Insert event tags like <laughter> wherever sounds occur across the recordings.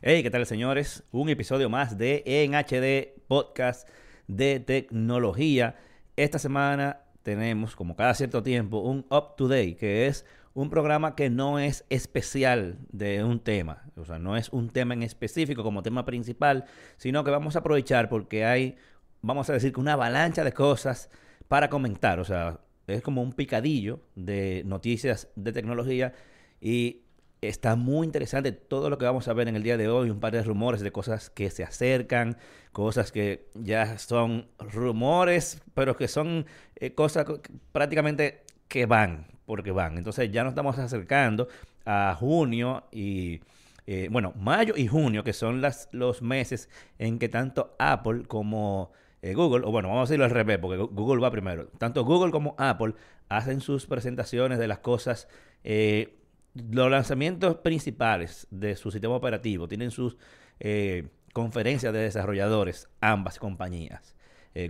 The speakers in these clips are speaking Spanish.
Hey, ¿qué tal señores? Un episodio más de En HD Podcast de tecnología. Esta semana tenemos, como cada cierto tiempo, un Up to Date, que es un programa que no es especial de un tema, o sea, no es un tema en específico como tema principal, sino que vamos a aprovechar porque hay, vamos a decir que una avalancha de cosas para comentar, o sea, es como un picadillo de noticias de tecnología y está muy interesante todo lo que vamos a ver en el día de hoy, un par de rumores de cosas que se acercan, cosas que ya son rumores, pero que son eh, cosas prácticamente que van, porque van. Entonces ya nos estamos acercando a junio y, eh, bueno, mayo y junio, que son las, los meses en que tanto Apple como eh, Google, o bueno, vamos a decirlo al revés, porque Google va primero. Tanto Google como Apple hacen sus presentaciones de las cosas, eh, los lanzamientos principales de su sistema operativo. Tienen sus eh, conferencias de desarrolladores, ambas compañías.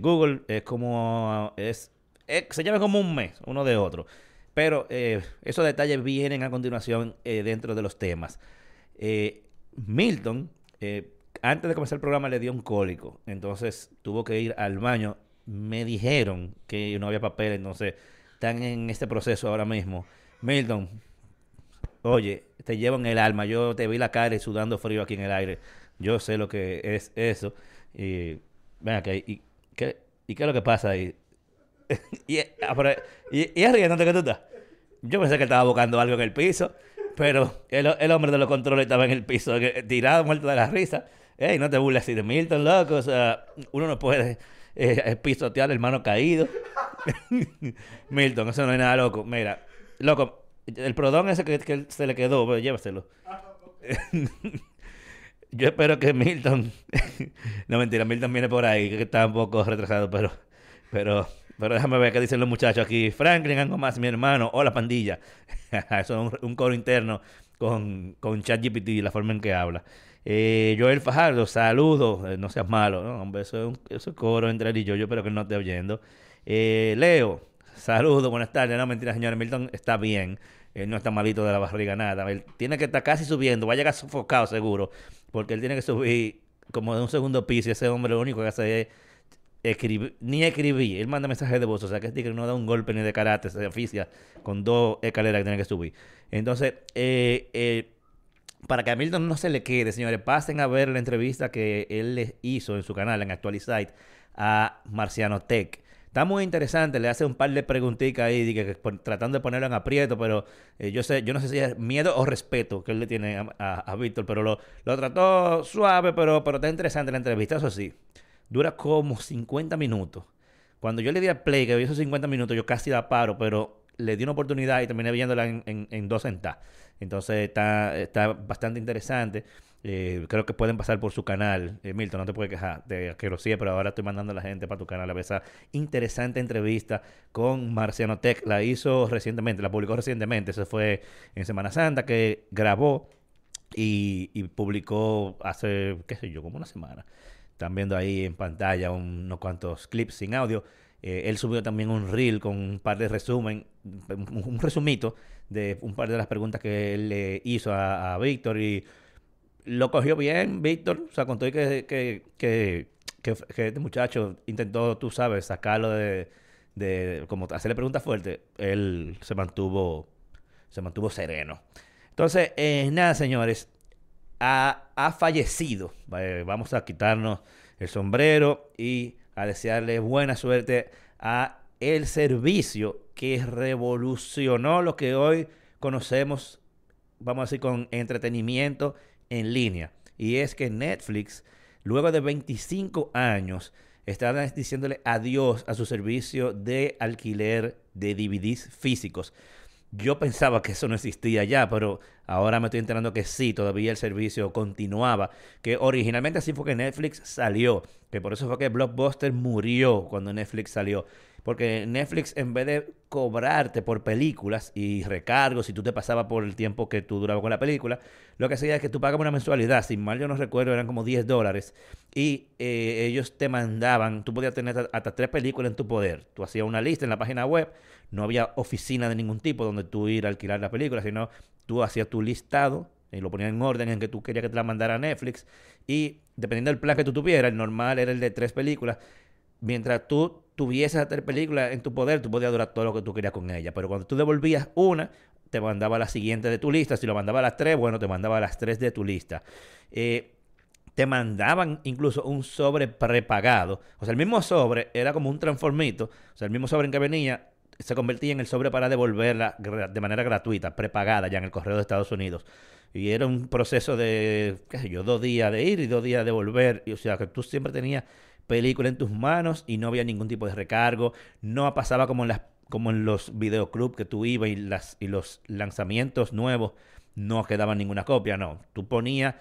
Google es como, es, se llama como un mes, uno de otro. Pero esos detalles vienen a continuación dentro de los temas. Milton antes de comenzar el programa le dio un cólico, entonces tuvo que ir al baño. Me dijeron que no había papel, entonces están en este proceso ahora mismo. Milton, oye, te llevo en el alma. Yo te vi la cara y sudando frío aquí en el aire. Yo sé lo que es eso. Y, ven acá, ¿y, qué, ¿y qué es lo que pasa ahí? <laughs> y, ah, y, y arriesgándote que tú estás. Yo pensé que estaba buscando algo en el piso, pero el, hombre de los controles estaba en el piso, tirado, muerto de la risa. Ey, no te burles así de Milton, loco. O sea, uno no puede eh, pisotear el mano caído. <laughs> Milton, eso no es nada loco. Mira, loco, el prodón ese que, se le quedó, llévaselo. <laughs> Yo espero que Milton. <laughs> no mentira, Milton viene por ahí, que está un poco retrasado, pero. Pero, pero déjame ver qué dicen los muchachos aquí. Franklin, algo más, mi hermano. Hola, pandilla. <laughs> Eso es un, coro interno con, con ChatGPT y la forma en que habla. Eh, Joel Fajardo, saludos, eh, no seas malo, ¿no? Hombre, eso es un coro entre él y yo, yo espero que no esté oyendo. Eh, Leo, saludos, buenas tardes. No, mentira, señor Milton está bien. Él no está malito de la barriga, nada. Él tiene que estar casi subiendo, va a llegar sofocado seguro, porque él tiene que subir como de un segundo piso y ese hombre lo único que hace es escribir, ni escribir. Él manda mensajes de voz, o sea que este que no da un golpe ni de karate, se oficia con dos escaleras que tiene que subir. Entonces, eh, eh para que a Milton no se le quede, señores, pasen a ver la entrevista que él le hizo en su canal, en Actualizite, a Marciano Tech. Está muy interesante, le hace un par de preguntitas ahí, tratando de ponerlo en aprieto, pero eh, yo sé, yo no sé si es miedo o respeto que él le tiene a, Víctor, pero lo, lo, trató suave, pero, pero está interesante la entrevista, eso sí. Dura como 50 minutos. Cuando yo le di a play, que vi esos 50 minutos, yo casi la paro, pero le di una oportunidad y terminé viéndola en, en, dos centavos. Entonces está, está bastante interesante. Eh, creo que pueden pasar por su canal. Eh, Milton, no te puedes quejar de que lo sigue, pero ahora estoy mandando a la gente para tu canal a ver esa interesante entrevista con Marciano Tech. La hizo recientemente, la publicó recientemente. Eso fue en Semana Santa que grabó y, publicó hace, qué sé yo, como una semana. Están viendo ahí en pantalla unos cuantos clips sin audio. Eh, él subió también un reel con un par de resumen, un, resumito de un par de las preguntas que él le hizo a, Víctor y lo cogió bien, Víctor. O sea, contó que, que, que, que, este muchacho intentó, tú sabes, sacarlo de, de, como hacerle preguntas fuertes. Él se mantuvo, se mantuvo sereno. Entonces, eh, nada, señores, ha, fallecido. vamos a quitarnos el sombrero y a desearle buena suerte a el servicio que revolucionó lo que hoy conocemos, vamos a decir, con entretenimiento en línea. Y es que Netflix, luego de 25 años, está diciéndole adiós a su servicio de alquiler de DVDs físicos. Yo pensaba que eso no existía ya, pero ahora me estoy enterando que sí, todavía el servicio continuaba. Que originalmente así fue que Netflix salió. Que por eso fue que Blockbuster murió cuando Netflix salió. Porque Netflix, en vez de cobrarte por películas y recargos, si tú te pasabas por el tiempo que tú durabas con la película, lo que hacía es que tú pagabas una mensualidad. Sin mal yo no recuerdo, eran como 10 dólares. Y eh, ellos te mandaban, tú podías tener hasta tres películas en tu poder. Tú hacías una lista en la página web, no había oficina de ningún tipo donde tú ir a alquilar la película, sino tú hacías tu listado y lo ponían en orden en que tú querías que te la mandara a Netflix. Y dependiendo del plan que tú tuvieras, el normal era el de tres películas. Mientras tú tuvieses tres películas en tu poder, tú podías durar todo lo que tú querías con ella. Pero cuando tú devolvías una, te mandaba la siguiente de tu lista. Si lo mandaba a las tres, bueno, te mandaba las tres de tu lista. Eh, te mandaban incluso un sobre prepagado. O sea, el mismo sobre era como un transformito. O sea, el mismo sobre en que venía se convertía en el sobre para devolverla de manera gratuita, prepagada ya en el correo de Estados Unidos. Y era un proceso de, qué sé yo, dos días de ir y dos días de volver. Y, o sea, que tú siempre tenías película en tus manos y no había ningún tipo de recargo. No pasaba como en, las, como en los videoclubs que tú ibas y, las, y los lanzamientos nuevos no quedaban ninguna copia. No, tú ponías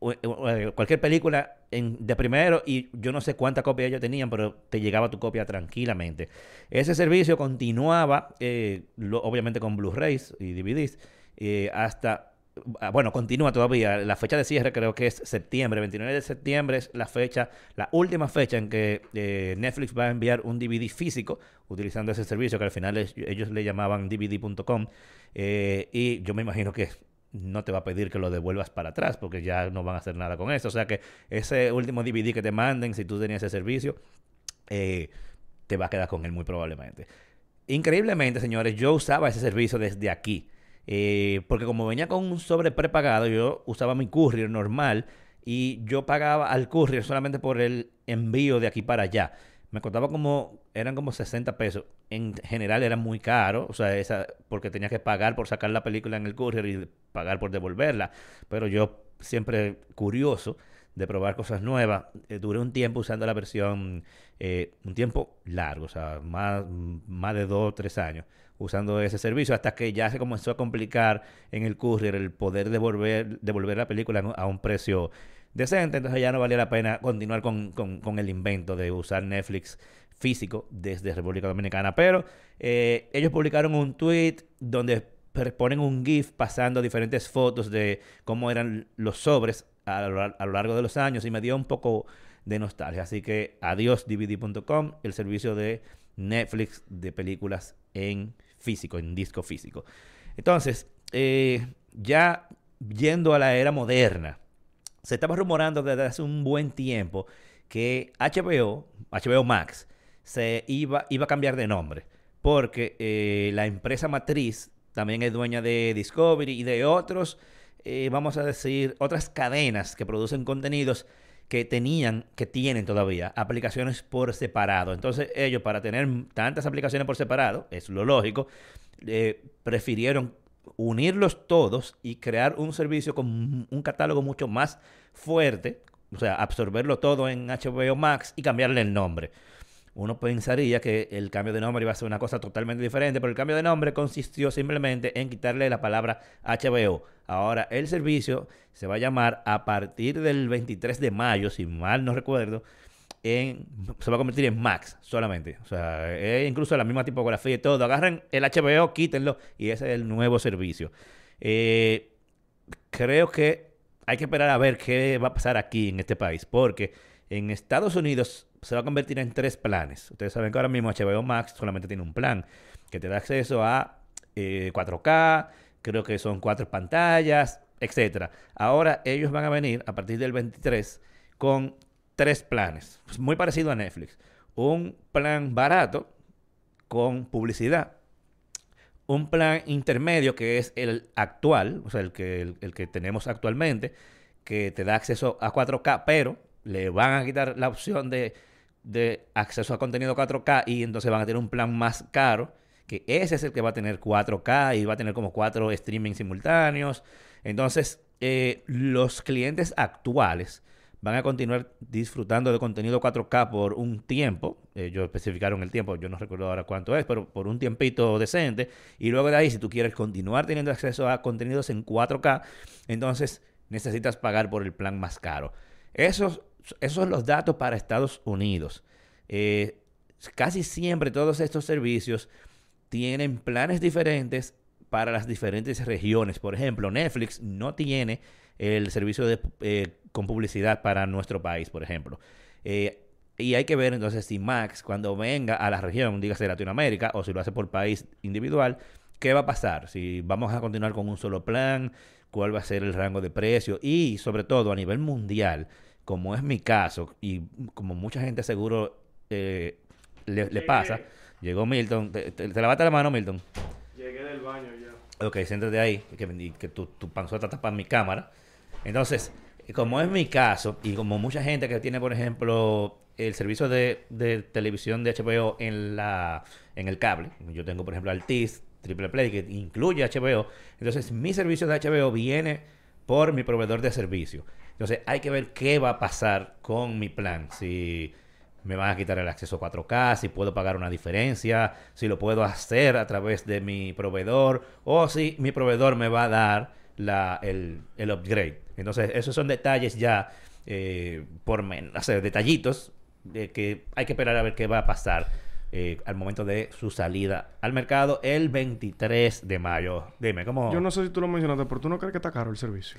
eh, cualquier película en, de primero y yo no sé cuántas copias ellos tenían, pero te llegaba tu copia tranquilamente. Ese servicio continuaba, eh, obviamente con Blu-rays y DVDs, eh, hasta bueno, continúa todavía. La fecha de cierre creo que es septiembre. 29 de septiembre es la fecha, la última fecha en que Netflix va a enviar un DVD físico utilizando ese servicio que al final ellos le llamaban DVD.com. y yo me imagino que no te va a pedir que lo devuelvas para atrás porque ya no van a hacer nada con eso. O sea que ese último DVD que te manden, si tú tenías ese servicio, eh, te va a quedar con él muy probablemente. Increíblemente, señores, yo usaba ese servicio desde aquí. Eh, porque como venía con un sobre prepagado, yo usaba mi courier normal y yo pagaba al courier solamente por el envío de aquí para allá me costaba como, eran como 60 pesos. En general era muy caro, o sea, porque tenía que pagar por sacar la película en el courier y pagar por devolverla. Pero yo siempre curioso de probar cosas nuevas, eh, duré un tiempo usando la versión, eh, un tiempo largo, o sea, más, más de dos o tres años usando ese servicio hasta que ya se comenzó a complicar en el courier el poder devolver, devolver la película a un precio decente, entonces ya no valía la pena continuar con, el invento de usar Netflix físico desde República Dominicana. Pero eh, ellos publicaron un tweet donde ponen un GIF pasando diferentes fotos de cómo eran los sobres a lo, largo de los años y me dio un poco de nostalgia. Así que adiós DVD.com, el servicio de Netflix de películas en físico, en disco físico. Entonces, eh, ya yendo a la era moderna, se estaba rumorando desde hace un buen tiempo que HBO, HBO Max, se iba, iba a cambiar de nombre. Porque eh, la empresa matriz también es dueña de Discovery y de otros, eh, vamos a decir, otras cadenas que producen contenidos que tenían, que tienen todavía aplicaciones por separado. Entonces ellos para tener tantas aplicaciones por separado, es lo lógico, eh, prefirieron unirlos todos y crear un servicio con un catálogo mucho más fuerte, o sea, absorberlo todo en HBO Max y cambiarle el nombre. Uno pensaría que el cambio de nombre iba a ser una cosa totalmente diferente, pero el cambio de nombre consistió simplemente en quitarle la palabra HBO. Ahora el servicio se va a llamar a partir del 23 de mayo, si mal no recuerdo, se va a convertir en Max solamente. O sea, incluso la misma tipografía y todo. Agarren el HBO, quítenlo y ese es el nuevo servicio. Eh, creo que hay que esperar a ver qué va a pasar aquí en este país, porque en Estados Unidos se va a convertir en tres planes. Ustedes saben que ahora mismo HBO Max solamente tiene un plan que te da acceso a 4K, eh, creo que son cuatro pantallas, etcétera. Ahora ellos van a venir a partir del 23 con tres planes, muy parecido a Netflix. Un plan barato con publicidad. Un plan intermedio que es el actual, o sea, el que, el, que tenemos actualmente, que te da acceso a 4K, pero le van a quitar la opción de, de acceso a contenido 4K y entonces van a tener un plan más caro, que ese es el que va a tener 4K y va a tener como cuatro streaming simultáneos. Entonces, eh, los clientes actuales van a continuar disfrutando de contenido 4K por un tiempo. Ellos especificaron el tiempo, yo no recuerdo ahora cuánto es, pero por un tiempito decente. Y luego de ahí, si tú quieres continuar teniendo acceso a contenidos en 4K, entonces necesitas pagar por el plan más caro. Esos, esos son los datos para Estados Unidos. Eh, casi siempre todos estos servicios tienen planes diferentes para las diferentes regiones. Por ejemplo, Netflix no tiene el servicio de, eh, con publicidad para nuestro país, por ejemplo. Eh, y hay que ver entonces si Max, cuando venga a la región, dígase Latinoamérica, o si lo hace por país individual, ¿qué va a pasar? Si vamos a continuar con un solo plan, cuál va a ser el rango de precio y sobre todo a nivel mundial, como es mi caso y como mucha gente seguro eh, le, le pasa. Llegó Milton. ¿Te, te, te lavaste la mano, Milton? Llegué del baño ya. Ok, siéntate ahí, que, tu, tu panzota tapa mi cámara. Entonces, como es mi caso, y como mucha gente que tiene, por ejemplo, el servicio de, de televisión de HBO en la en el cable, yo tengo, por ejemplo, Altiz, Triple Play, que incluye HBO, entonces mi servicio de HBO viene por mi proveedor de servicio. Entonces, hay que ver qué va a pasar con mi plan. Si me van a quitar el acceso 4K, si puedo pagar una diferencia, si lo puedo hacer a través de mi proveedor o si mi proveedor me va a dar la, el, el upgrade. Entonces, esos son detalles ya eh, por menos, sea, detallitos de que hay que esperar a ver qué va a pasar eh, al momento de su salida al mercado el 23 de mayo. Dime, ¿cómo? Yo no sé si tú lo mencionaste, pero tú no crees que está caro el servicio.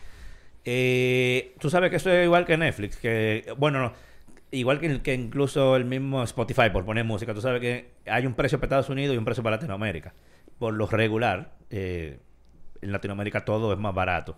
Eh, tú sabes que eso es igual que Netflix, que, bueno, no, igual que, que, incluso el mismo Spotify, por poner música, tú sabes que hay un precio para Estados Unidos y un precio para Latinoamérica. Por lo regular, eh, en Latinoamérica todo es más barato.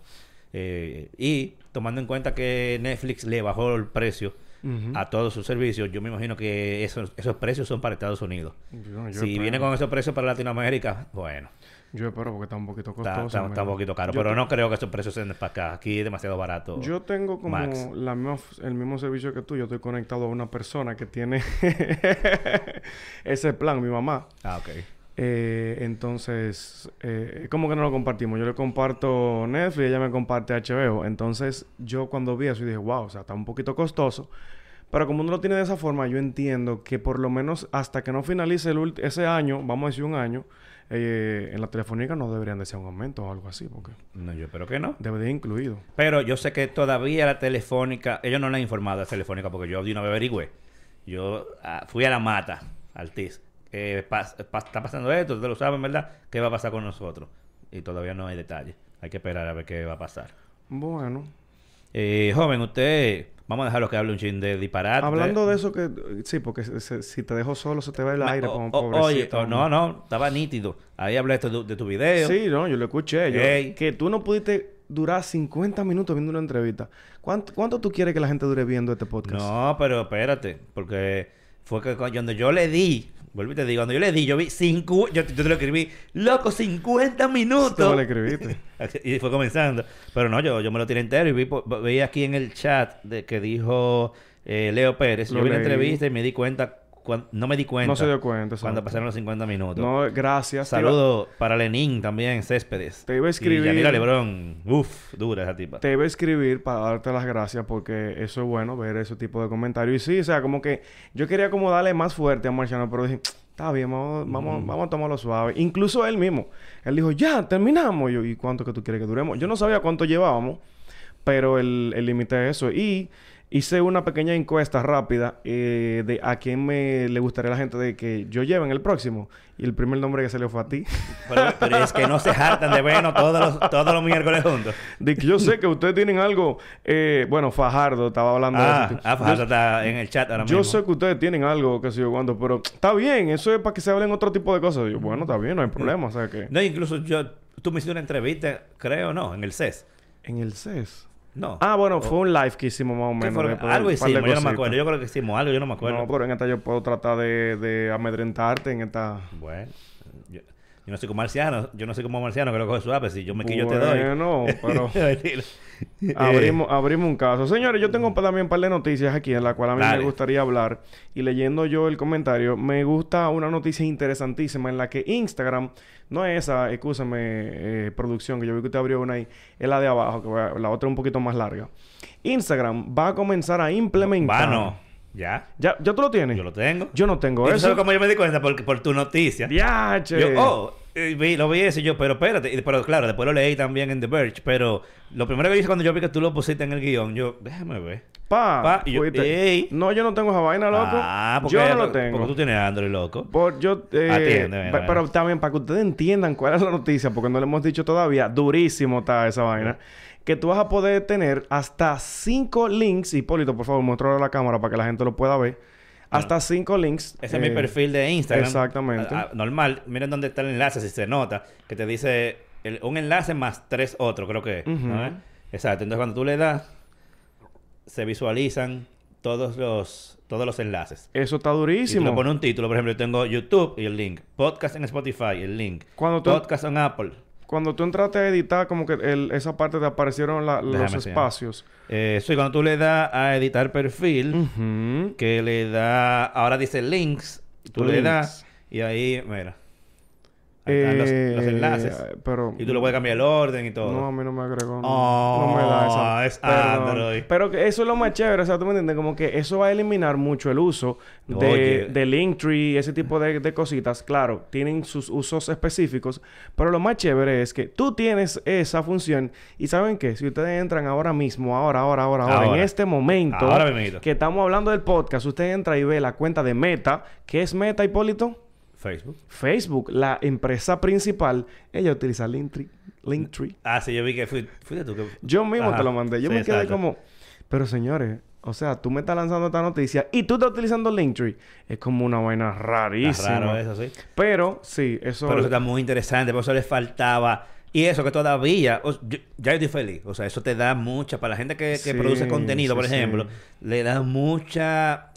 Eh, y tomando en cuenta que Netflix le bajó el precio uh -huh. a todos sus servicios, yo me imagino que esos, esos precios son para Estados Unidos. Yo, yo si viene con esos precios para Latinoamérica, bueno. Yo espero porque está un poquito costoso. Está, está, está un poquito caro, yo pero no creo que esos precios sean para acá. Aquí es demasiado barato. Yo tengo como la misma, el mismo servicio que tú. Yo estoy conectado a una persona que tiene <laughs> ese plan, mi mamá. Ah, ok. Eh, entonces, eh, ¿cómo que no lo compartimos? Yo le comparto Netflix y ella me comparte HBO. Entonces, yo cuando vi eso dije, wow, o sea, está un poquito costoso. Pero como uno lo tiene de esa forma, yo entiendo que por lo menos hasta que no finalice el ese año, vamos a decir un año, eh, en la telefónica no deberían de ser un aumento o algo así, porque... No, yo espero que no. Debería incluido. Pero yo sé que todavía la telefónica... Ellos no le han informado a la telefónica porque yo de una vez averigüé. Yo uh, fui a la mata, al TIS. Eh, pas, pas, está pasando esto, ustedes lo saben, ¿verdad? ¿Qué va a pasar con nosotros? Y todavía no hay detalles. Hay que esperar a ver qué va a pasar. Bueno. Eh, joven, usted... Vamos a dejarlo que hable un chin de disparate. Hablando de eso que... Sí, porque se, si te dejo solo se te va el aire como pobrecito. Oye, oh, no, no. Estaba nítido. Ahí hablaste de, de tu video. Sí, no. Yo lo escuché. Yo, que tú no pudiste durar 50 minutos viendo una entrevista. ¿Cuánto, ¿Cuánto tú quieres que la gente dure viendo este podcast? No, pero espérate. Porque fue que cuando yo le di Vuelvo y te digo, cuando yo le di, yo vi cinco, yo, yo te lo escribí, loco, 50 minutos. ¿Cómo le escribiste? <laughs> y fue comenzando. Pero no, yo, yo me lo tiré entero y vi, vi aquí en el chat de que dijo eh, Leo Pérez. Lo yo vi la entrevista y me di cuenta no me di cuenta. No se dio cuenta. Cuando pasaron los 50 minutos. No, gracias. Saludo para Lenín también, Céspedes. Te iba a escribir. Y Yanira Lebrón. Uf, dura esa tipa. Te iba a escribir para darte las gracias porque eso es bueno, ver ese tipo de comentarios. Y sí, o sea, como que yo quería como darle más fuerte a Marciano, pero dije, está bien, vamos, vamos, mm. vamos a tomarlo suave. Incluso él mismo. Él dijo, ya, terminamos. Yo, ¿y cuánto que tú quieres que duremos? Yo no sabía cuánto llevábamos, pero el límite es eso. Y hice una pequeña encuesta rápida eh, de a quién me le gustaría a la gente de que yo lleve en el próximo. Y el primer nombre que salió fue a ti. <laughs> Pero, pero es que no se hartan de vernos todos los, todos los miércoles juntos. De que yo sé que ustedes tienen algo... Eh, bueno, Fajardo estaba hablando ah, de eso. Ah, Fajardo yo, está en el chat ahora yo mismo. sé que ustedes tienen algo, que sé yo cuándo, pero está bien. Eso es para que se hablen otro tipo de cosas. Yo, bueno, está bien, no hay problema. O sea que... No, incluso yo... Tú me hiciste una entrevista, creo, ¿no? En el CES. ¿En el CES? No. Ah, bueno, fue un live que hicimos más o menos. Después, algo hicimos, yo no me acuerdo. Yo creo que hicimos algo, yo no me acuerdo. No, pero en esta yo puedo tratar de, de amedrentarte en esta... Bueno. Yo, yo no soy como marciano. Yo no soy como marciano que lo coge suave. Si yo me quillo bueno, te doy. Bueno, pero... <laughs> <laughs> abrimos, abrimos un caso. Señores, yo tengo también un par de noticias aquí en la cual a mí Dale. me gustaría hablar. Y leyendo yo el comentario, me gusta una noticia interesantísima en la que Instagram... No es esa, escúchame, eh, producción, que yo vi que usted abrió una ahí. Es la de abajo, que a, la otra es un poquito más larga. Instagram va a comenzar a implementar... Bueno. ¿Ya? ¿Ya, ¿Ya tú lo tienes? Yo lo tengo. Yo no tengo ¿Y eso. ¿Sabes cómo yo me di cuenta? Por, por tu noticia. ¡Ya, che! Yo, oh, vi, lo vi eso y yo, pero espérate. Pero claro, después lo leí también en The Verge. Pero lo primero que hice cuando yo vi que tú lo pusiste en el guion, yo, déjame ver. Pa, pa y yo, ey. No, yo no tengo esa vaina, loco. Ah, porque, yo no lo tengo. Porque tú tienes Android, loco. Por, yo, eh, Atiende, pa, pero también para que ustedes entiendan cuál es la noticia, porque no le hemos dicho todavía, durísimo está esa vaina. Que tú vas a poder tener hasta cinco links. Hipólito, por favor, muéstralo a la cámara para que la gente lo pueda ver. Hasta bueno, cinco links. Ese eh, es mi perfil de Instagram. Exactamente. A, a, normal. Miren dónde está el enlace, si se nota. Que te dice el- un enlace más tres otros, creo que. ¿no? Exacto. Entonces, cuando tú le das, se visualizan todos los, todos los enlaces. Eso está Y tú durísimo. le pones un título, por ejemplo, yo tengo YouTube y el link. Podcast en Spotify, el link. Cuando tú- Podcast en Apple. Cuando tú entraste a editar, como que el- esa parte te aparecieron la- los Déjame espacios. Eh, sí, cuando tú le das a editar perfil, que le da, ahora dice links, tú le das y ahí, mira, los, los Eh, enlaces. Pero... Y tú le puedes cambiar el orden y todo. No, a mí no me agregó. No, Oh, no me da esa. es Perdón. Android. Pero que eso es lo más chévere, o sea, tú me entiendes, como que eso va a eliminar mucho el uso de, de Linktree, ese tipo de, de cositas. Claro, tienen sus usos específicos, pero lo más chévere es que tú tienes esa función y ¿saben qué? Si ustedes entran ahora mismo, ahora, ahora, ahora, ahora, en este momento Ahora que estamos hablando del podcast, usted entra y ve la cuenta de Meta. ¿Qué es Meta, Hipólito? Facebook. Facebook, la empresa principal, ella utiliza Linktree. Linktree. Ah, sí, yo vi que fui, fuiste tú que... Yo mismo Ajá. te lo mandé. Yo Sí, me quedé exacto. como... Pero señores, o sea, tú me estás lanzando esta noticia y tú estás utilizando Linktree. Es como una vaina Está rarísima. raro eso, sí. Pero sí, eso... Pero eso está muy interesante, por eso le faltaba. Y eso que todavía, o- yo- ya yo estoy feliz. O sea, eso te da mucha, para la gente que, que Sí, produce contenido, por ejemplo, sí. le da mucha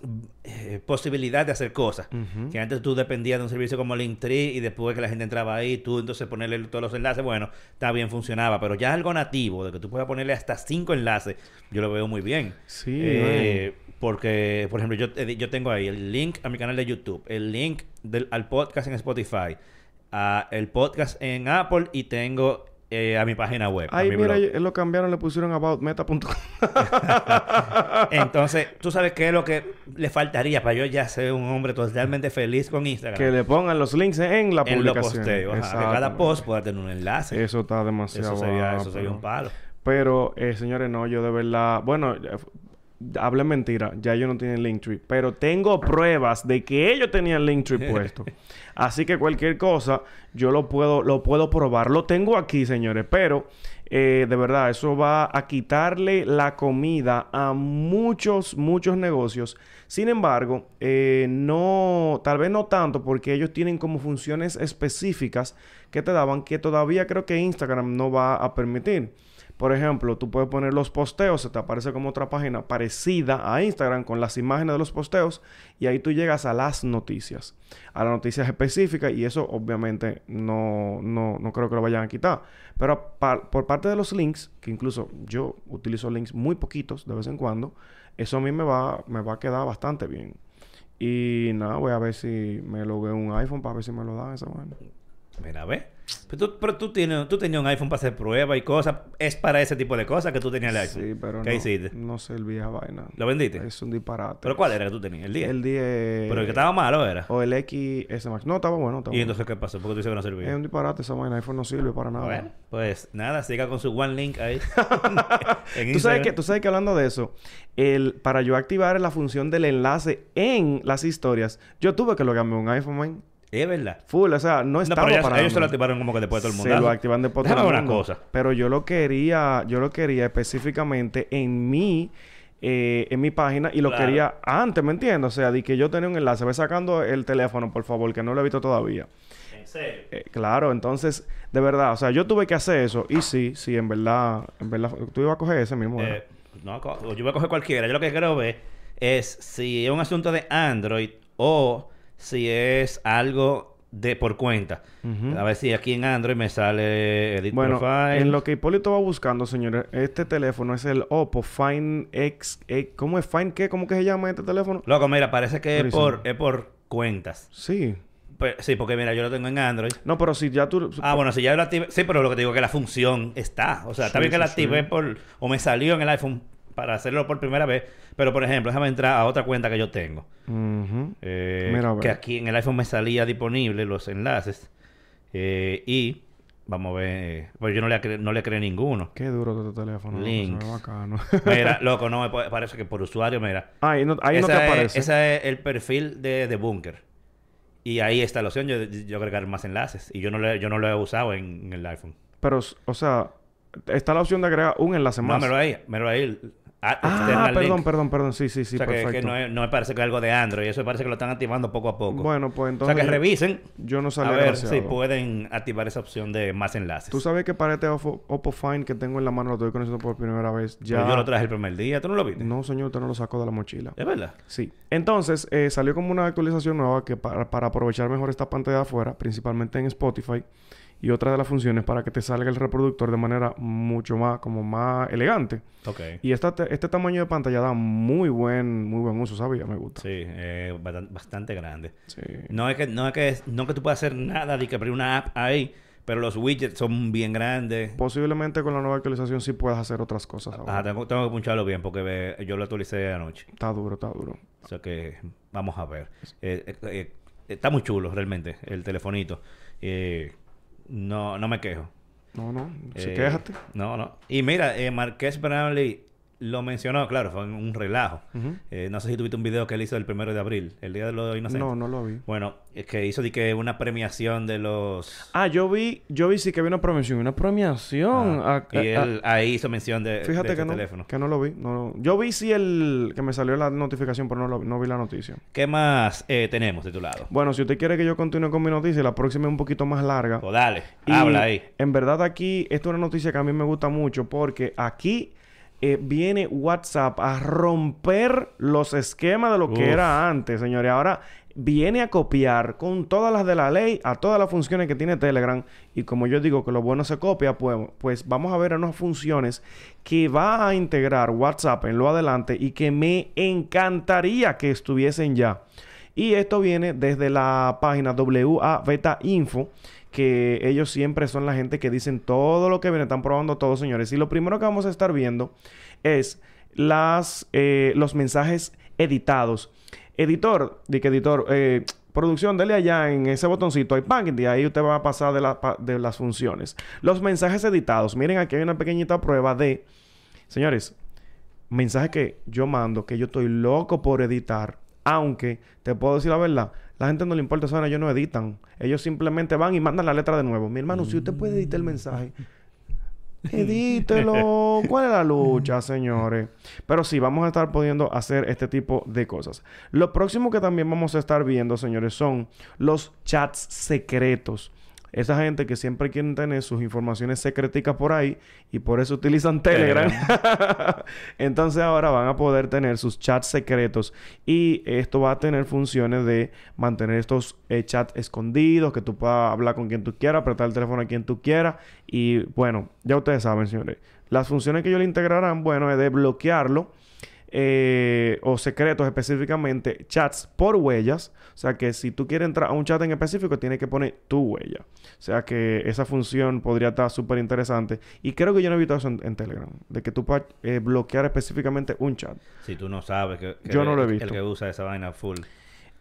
eh, posibilidad de hacer cosas. Que antes tú dependías de un servicio como Linktree y después que la gente entraba ahí, tú entonces ponerle todos los enlaces, bueno, está bien, funcionaba. Pero ya algo nativo, de que tú puedas ponerle hasta cinco enlaces, yo lo veo muy bien. Sí, Eh, porque, por ejemplo, yo, eh, yo tengo ahí el link a mi canal de YouTube, el link del, al podcast en Spotify, a el podcast en Apple y tengo eh, a mi página web. a Ay, mi mira, blog. ellos lo cambiaron, le pusieron aboutmeta.com. <laughs> <laughs> Entonces, tú sabes qué es lo que le faltaría para yo ya ser un hombre totalmente feliz con Instagram. que le pongan los links en la en los publicación. posteos. que cada post pueda tener un enlace. Eso está demasiado... Eso sería, eso sería un palo. Pero, eh, señores, no, yo de verdad... Bueno, hablé mentira. Ya ellos no tienen Linktree. Pero tengo pruebas de que ellos tenían Linktree <laughs> puesto. Así que cualquier cosa, yo lo puedo, lo puedo probar. Lo tengo aquí, señores. Pero, eh, de verdad, eso va a quitarle la comida a muchos, muchos negocios. Sin embargo, eh, no, tal vez no tanto, porque ellos tienen como funciones específicas que te daban que todavía creo que Instagram no va a permitir. Por ejemplo, tú puedes poner los posteos, se te aparece como otra página parecida a Instagram con las imágenes de los posteos y ahí tú llegas a las noticias, a las noticias específicas y eso obviamente no, no, no creo que lo vayan a quitar. Pero por parte de los links, que incluso yo utilizo links muy poquitos de vez en cuando, eso a mí me va, me va a quedar bastante bien. Y nada, voy a ver si me lo veo un iPhone para ver si me lo dan esa vaina. Mira, ve. Pero tú, pero tú, tienes, tú tenías un iPhone para hacer pruebas y cosas. Es para ese tipo de cosas que tú tenías el iPhone. Sí, pero ¿Qué no, hiciste? no servía vaina. ¿Lo vendiste? Es un disparate. ¿Pero cuál era que tú tenías? ¿El 10? El 10. ¿Pero el que estaba malo era? O el XS Max. No, estaba bueno. Estaba ¿Y entonces qué pasó? ¿Por qué tú dices que no Es servía? un disparate esa vaina. iPhone no sirve para nada. Bueno, pues nada, siga con su one link ahí. En <laughs> ¿Tú sabes, que, tú sabes que hablando de eso, el, para yo activar la función del enlace en las historias, yo tuve que logarme un iPhone, man. Es verdad. Full, o sea, no No, estaba pero ellos, para ellos se lo activaron como que después de todo el Se mundo. lo activan después de todo el mundo. cosa. Pero yo lo quería, yo lo quería específicamente en mi, eh, en mi página y lo Claro. quería antes, ¿me entiendes? O sea, de que yo tenía un enlace. Ve sacando el teléfono, por favor, que no lo he visto todavía. En serio. Eh, claro, entonces, de verdad, o sea, yo tuve que hacer eso. Y sí, sí, en verdad, en verdad, tú ibas a coger ese mismo. Eh, no, yo voy a coger cualquiera. Yo lo que quiero ver es si es un asunto de Android o si es algo de por cuenta. A ver si aquí en Android me sale Edit Bueno, Profile. en lo que Hipólito va buscando, señores, este teléfono es el Oppo Find X. eh, ¿Cómo es Find qué? ¿Cómo que se llama este teléfono? Loco, mira, parece que es por, es por cuentas. Sí. Pues, sí, porque mira, yo lo tengo en Android. No, pero si ya tú. Ah, bueno, si ya lo activé. Sí, pero lo que te digo es que la función está. O sea, está Sí, bien que la sí. activé por. O me salió en el iPhone para hacerlo por primera vez. Pero, por ejemplo, déjame entrar a otra cuenta que yo tengo. Ujú. Eh, Mira, que aquí en el iPhone me salía disponible los enlaces. Eh, y. Vamos a ver. Pues yo no le, no le creé ninguno. Qué duro este teléfono. Links. bacano. <laughs> Mira, <laughs> loco, no me pa- parece que por usuario, mira. ahí no, ahí no te Esa es- aparece. Ese es el perfil de, de Bunker. Y ahí está la opción yo, yo agregar más enlaces. Y yo no, le, yo no lo he usado en, en el iPhone. Pero, o sea, está la opción de agregar un enlace No, más. me lo ahí, me lo ahí. A- Ah, external perdón, link. perdón, perdón. Sí, sí, sí, o sea, que, perfecto. que no, es- no me parece que es algo de Android. Eso parece que lo están activando poco a poco. Bueno, pues o entonces... sea, que revisen Yo no a salí ver si pueden activar esa opción de más enlaces. Tú sabes que para este Oppo, Oppo Find que tengo en la mano, lo estoy conociendo por primera vez. Ya... Yo lo traje el primer día. ¿Tú no lo viste? No, señor, usted no lo sacó de la mochila. ¿Es verdad? Sí. Entonces, eh, salió como una actualización nueva que para, para aprovechar mejor esta pantalla de afuera, principalmente en Spotify, y otra de las funciones para que te salga el reproductor de manera mucho más, como más elegante. Ok. Y esta te- este tamaño de pantalla da muy buen, muy buen uso, ¿sabía? Me gusta. Sí, eh, bastan- bastante grande. Sí. No es que no es que no es que tú puedas hacer nada de que abrir una app ahí, pero los widgets son bien grandes. Posiblemente con la nueva actualización sí puedas hacer otras cosas ahora. Ajá, tengo, tengo que puncharlo bien porque yo lo actualicé anoche. Está duro, está duro. O sea que vamos a ver. Eh, eh, eh, está muy chulo realmente el telefonito. Eh, no, no me quejo. No, no. Sí, Eh, quéjate. No, no. Y mira, eh, Marqués Brownlee lo mencionó, claro, fue un relajo. Eh, no sé si tuviste un video que él hizo el primero de abril, el día de los inocentes. No, no lo vi. Bueno, es que hizo de que una premiación de los... Ah, yo vi, yo vi sí que había una premiación. Una premiación. Ah, Ah, y ah, él ahí hizo mención de, Fíjate de que no, teléfono. que no lo vi. No, yo vi sí el que me salió la notificación, pero no, lo- no vi la noticia. ¿Qué más eh, tenemos de tu lado? Bueno, si usted quiere que yo continúe con mi noticia, la próxima es un poquito más larga. Pues dale, Y habla ahí. En verdad aquí, esto es una noticia que a mí me gusta mucho porque aquí eh, viene WhatsApp a romper los esquemas de lo que era antes, señores. Ahora viene a copiar con todas las de la ley a todas las funciones que tiene Telegram. Y como yo digo que lo bueno se copia, pues, pues vamos a ver unas funciones que va a integrar WhatsApp en lo adelante y que me encantaría que estuviesen ya. Y esto viene desde la página WA Beta Info, que ellos siempre son la gente que dicen todo lo que viene, están probando todo, señores. Y lo primero que vamos a estar viendo es las, eh, los mensajes editados. Editor, di que editor, eh, producción, dele allá en ese botoncito, hay ¡pam! y ahí usted va a pasar de, de las funciones. Los mensajes editados, miren aquí hay una pequeñita prueba de, señores, mensaje que yo mando, que yo estoy loco por editar, aunque te puedo decir la verdad, la gente no le importa eso, ellos no editan. Ellos simplemente van y mandan la letra de nuevo. Mi hermano, si usted puede editar el mensaje, <laughs> edítelo. ¿Cuál es la lucha, señores? Pero sí, vamos a estar pudiendo hacer este tipo de cosas. Lo próximo que también vamos a estar viendo, señores, son los chats secretos. Esa gente que siempre quieren tener sus informaciones secreticas por ahí y por eso utilizan Telegram. <laughs> Entonces ahora van a poder tener sus chats secretos y esto va a tener funciones de mantener estos eh, chats escondidos, que tú puedas hablar con quien tú quieras, apretar el teléfono a quien tú quieras y bueno, ya ustedes saben, señores. Las funciones que ellos le integrarán, bueno, es de bloquearlo eh, o secretos específicamente, chats por huellas. O sea que si tú quieres entrar a un chat en específico, tienes que poner tu huella. O sea que esa función podría estar súper interesante. Y creo que yo no he visto eso en, en Telegram. De que tú puedas eh, bloquear específicamente un chat. Si tú no sabes que, que Yo no lo he el- visto. El que usa esa vaina full.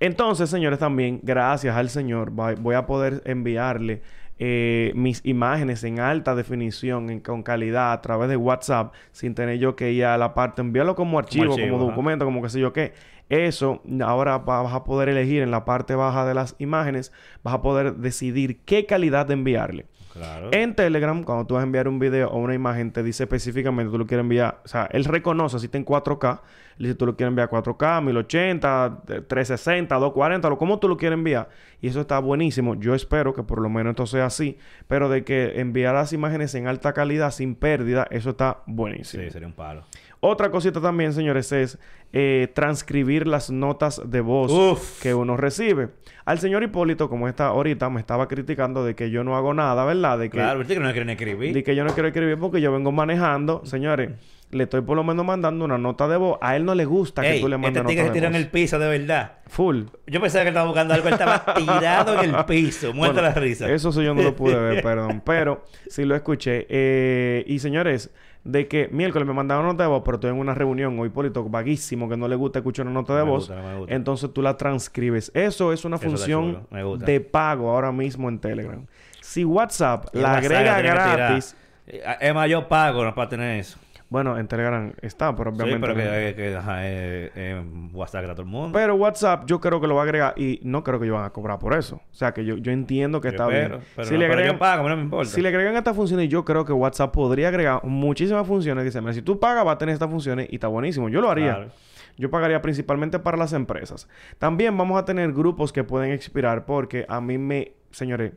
Entonces, señores, también, gracias al Señor, voy a poder enviarle eh, mis imágenes en alta definición, en- con calidad, a través de WhatsApp, sin tener yo que ir a la parte, enviarlo como archivo, como, archivo, documento, como qué sé yo qué. Eso, ahora va- vas a poder elegir en la parte baja de las imágenes, vas a poder decidir qué calidad de enviarle. Claro. En Telegram, cuando tú vas a enviar un video o una imagen, te dice específicamente tú lo quieres enviar. O sea, él reconoce si está en 4K. Dice tú lo quieres enviar 4K, 1080, 360, 240, lo como tú lo quieres enviar. Y eso está buenísimo. Yo espero que por lo menos esto sea así. Pero de que enviar las imágenes en alta calidad sin pérdida, eso está buenísimo. Sí, sería un palo. Otra cosita también, señores, es eh, transcribir las notas de voz Uf. que uno recibe. Al señor Hipólito, como está ahorita, me estaba criticando de que yo no hago nada, ¿verdad? De que, Claro, que no quieren escribir. de que yo no quiero escribir porque yo vengo manejando. Señores, le estoy por lo menos mandando una nota de voz. A él no le gusta que tú le mandes este nota de tiró en voz. el piso de verdad. Full. Yo pensaba que estaba buscando algo, él estaba <laughs> tirado en el piso, Bueno, la risa. Eso sí yo no lo pude ver, <laughs> perdón. Pero sí lo escuché. Eh, y señores, de que miércoles me mandaron nota de voz, pero estoy en una reunión o Hipólito vaguísimo que no le gusta escuchar una nota de me voz. gusta, no me gusta. Entonces tú la transcribes. Eso es una Eso función de pago ahora mismo en Telegram. Si WhatsApp la la agrega gratis, Eh, Es más, yo pago no para tener eso. Bueno, en Telegram está, pero Sí, obviamente... pero no. que, que, ajá, eh, eh, WhatsApp a todo el mundo. Pero WhatsApp yo creo que lo va a agregar y no creo que ellos van a cobrar por eso. O sea, que yo, yo entiendo que Yo está bien. Pero, si, no, le pero agregan, yo pago, no me importa. si le agregan estas funciones, yo creo que WhatsApp podría agregar muchísimas funciones. Dice, mira, si tú pagas va a tener estas funciones y está buenísimo. Yo lo haría. Claro. Yo pagaría principalmente para las empresas. También vamos a tener grupos que pueden expirar porque a mí me... Señores,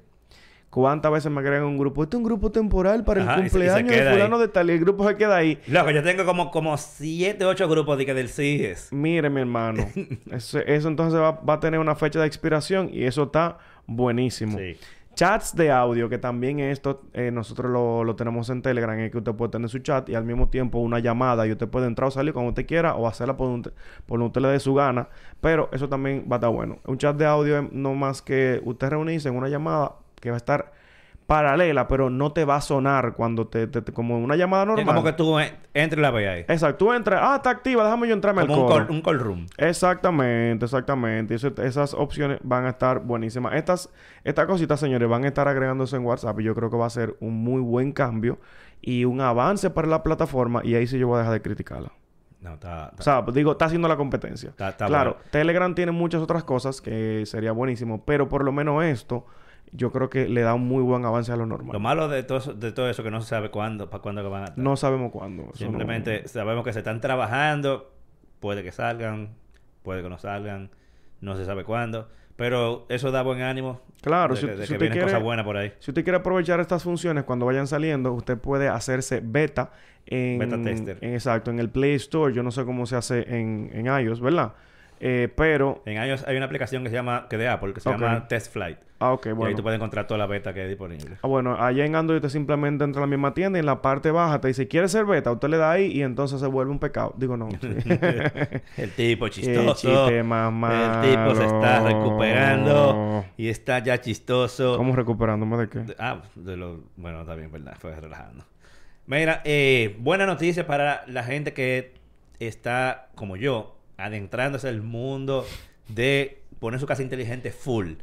¿cuántas veces me agregan un grupo? Este es un grupo temporal para Ajá, el cumpleaños de ahí. fulano de tal y el grupo se queda ahí. Loco, yo tengo como, como siete, ocho grupos de que del CIES. Mire, mi hermano. <laughs> eso, eso entonces va, va a tener una fecha de expiración y eso está buenísimo. Sí. Chats de audio, que también esto eh, nosotros lo, lo tenemos en Telegram, es que usted puede tener su chat y al mismo tiempo una llamada y usted puede entrar o salir cuando usted quiera o hacerla por, un, por donde usted le dé su gana. Pero eso también va a estar bueno. Un chat de audio es no más que usted reunirse en una llamada que va a estar paralela, pero no te va a sonar cuando te, te- te- como una llamada Es normal. como que tú en- entres y la veas ahí. Exacto, tú entras, ah, está activa, déjame yo entrarme Como al un coro. call, un call room. Exactamente, exactamente. Eso- esas opciones van a estar buenísimas. Estas, estas cositas, señores, van a estar agregándose en WhatsApp y yo creo que va a ser un muy buen cambio y un avance para la plataforma y ahí sí yo voy a dejar de criticarla. No, está... O sea, pues, digo, está haciendo la competencia. Está claro, bueno. Telegram tiene muchas otras cosas que sería buenísimo, pero por lo menos esto yo creo que le da un muy buen avance a lo normal. Lo malo de todo, eso, de todo eso que no se sabe cuándo, para cuándo que van a estar. No sabemos cuándo. no- Simplemente sabemos que se están trabajando. Puede que salgan, puede que no salgan. No se sabe cuándo. Pero eso da buen ánimo. Claro, de si- que, de si que usted vienen quiere- cosas buenas por ahí. Si usted quiere aprovechar estas funciones cuando vayan saliendo, usted puede hacerse beta en... Beta tester. en- exacto, en el Play Store. Yo no sé cómo se hace en, en iOS, ¿verdad? Eh, pero... En iOS hay una aplicación que se llama, que de Apple, que se llama Test Flight. Ah, ok, Y ahí bueno. tú puedes encontrar toda la beta que hay disponible. Ah, bueno, allá en Android usted simplemente entra a la misma tienda y en la parte baja te dice, ¿quiere ser beta? Usted le da ahí y entonces se vuelve un pecado. Digo, no. sí. <laughs> El tipo <laughs> chistoso. más El tipo se está recuperando y está ya chistoso. ¿Cómo recuperándome de qué? Ah, de lo... Bueno, está bien, ¿verdad? Fue relajando. Mira, eh, buena noticia para la gente que está, como yo, adentrándose al mundo de poner su casa inteligente full.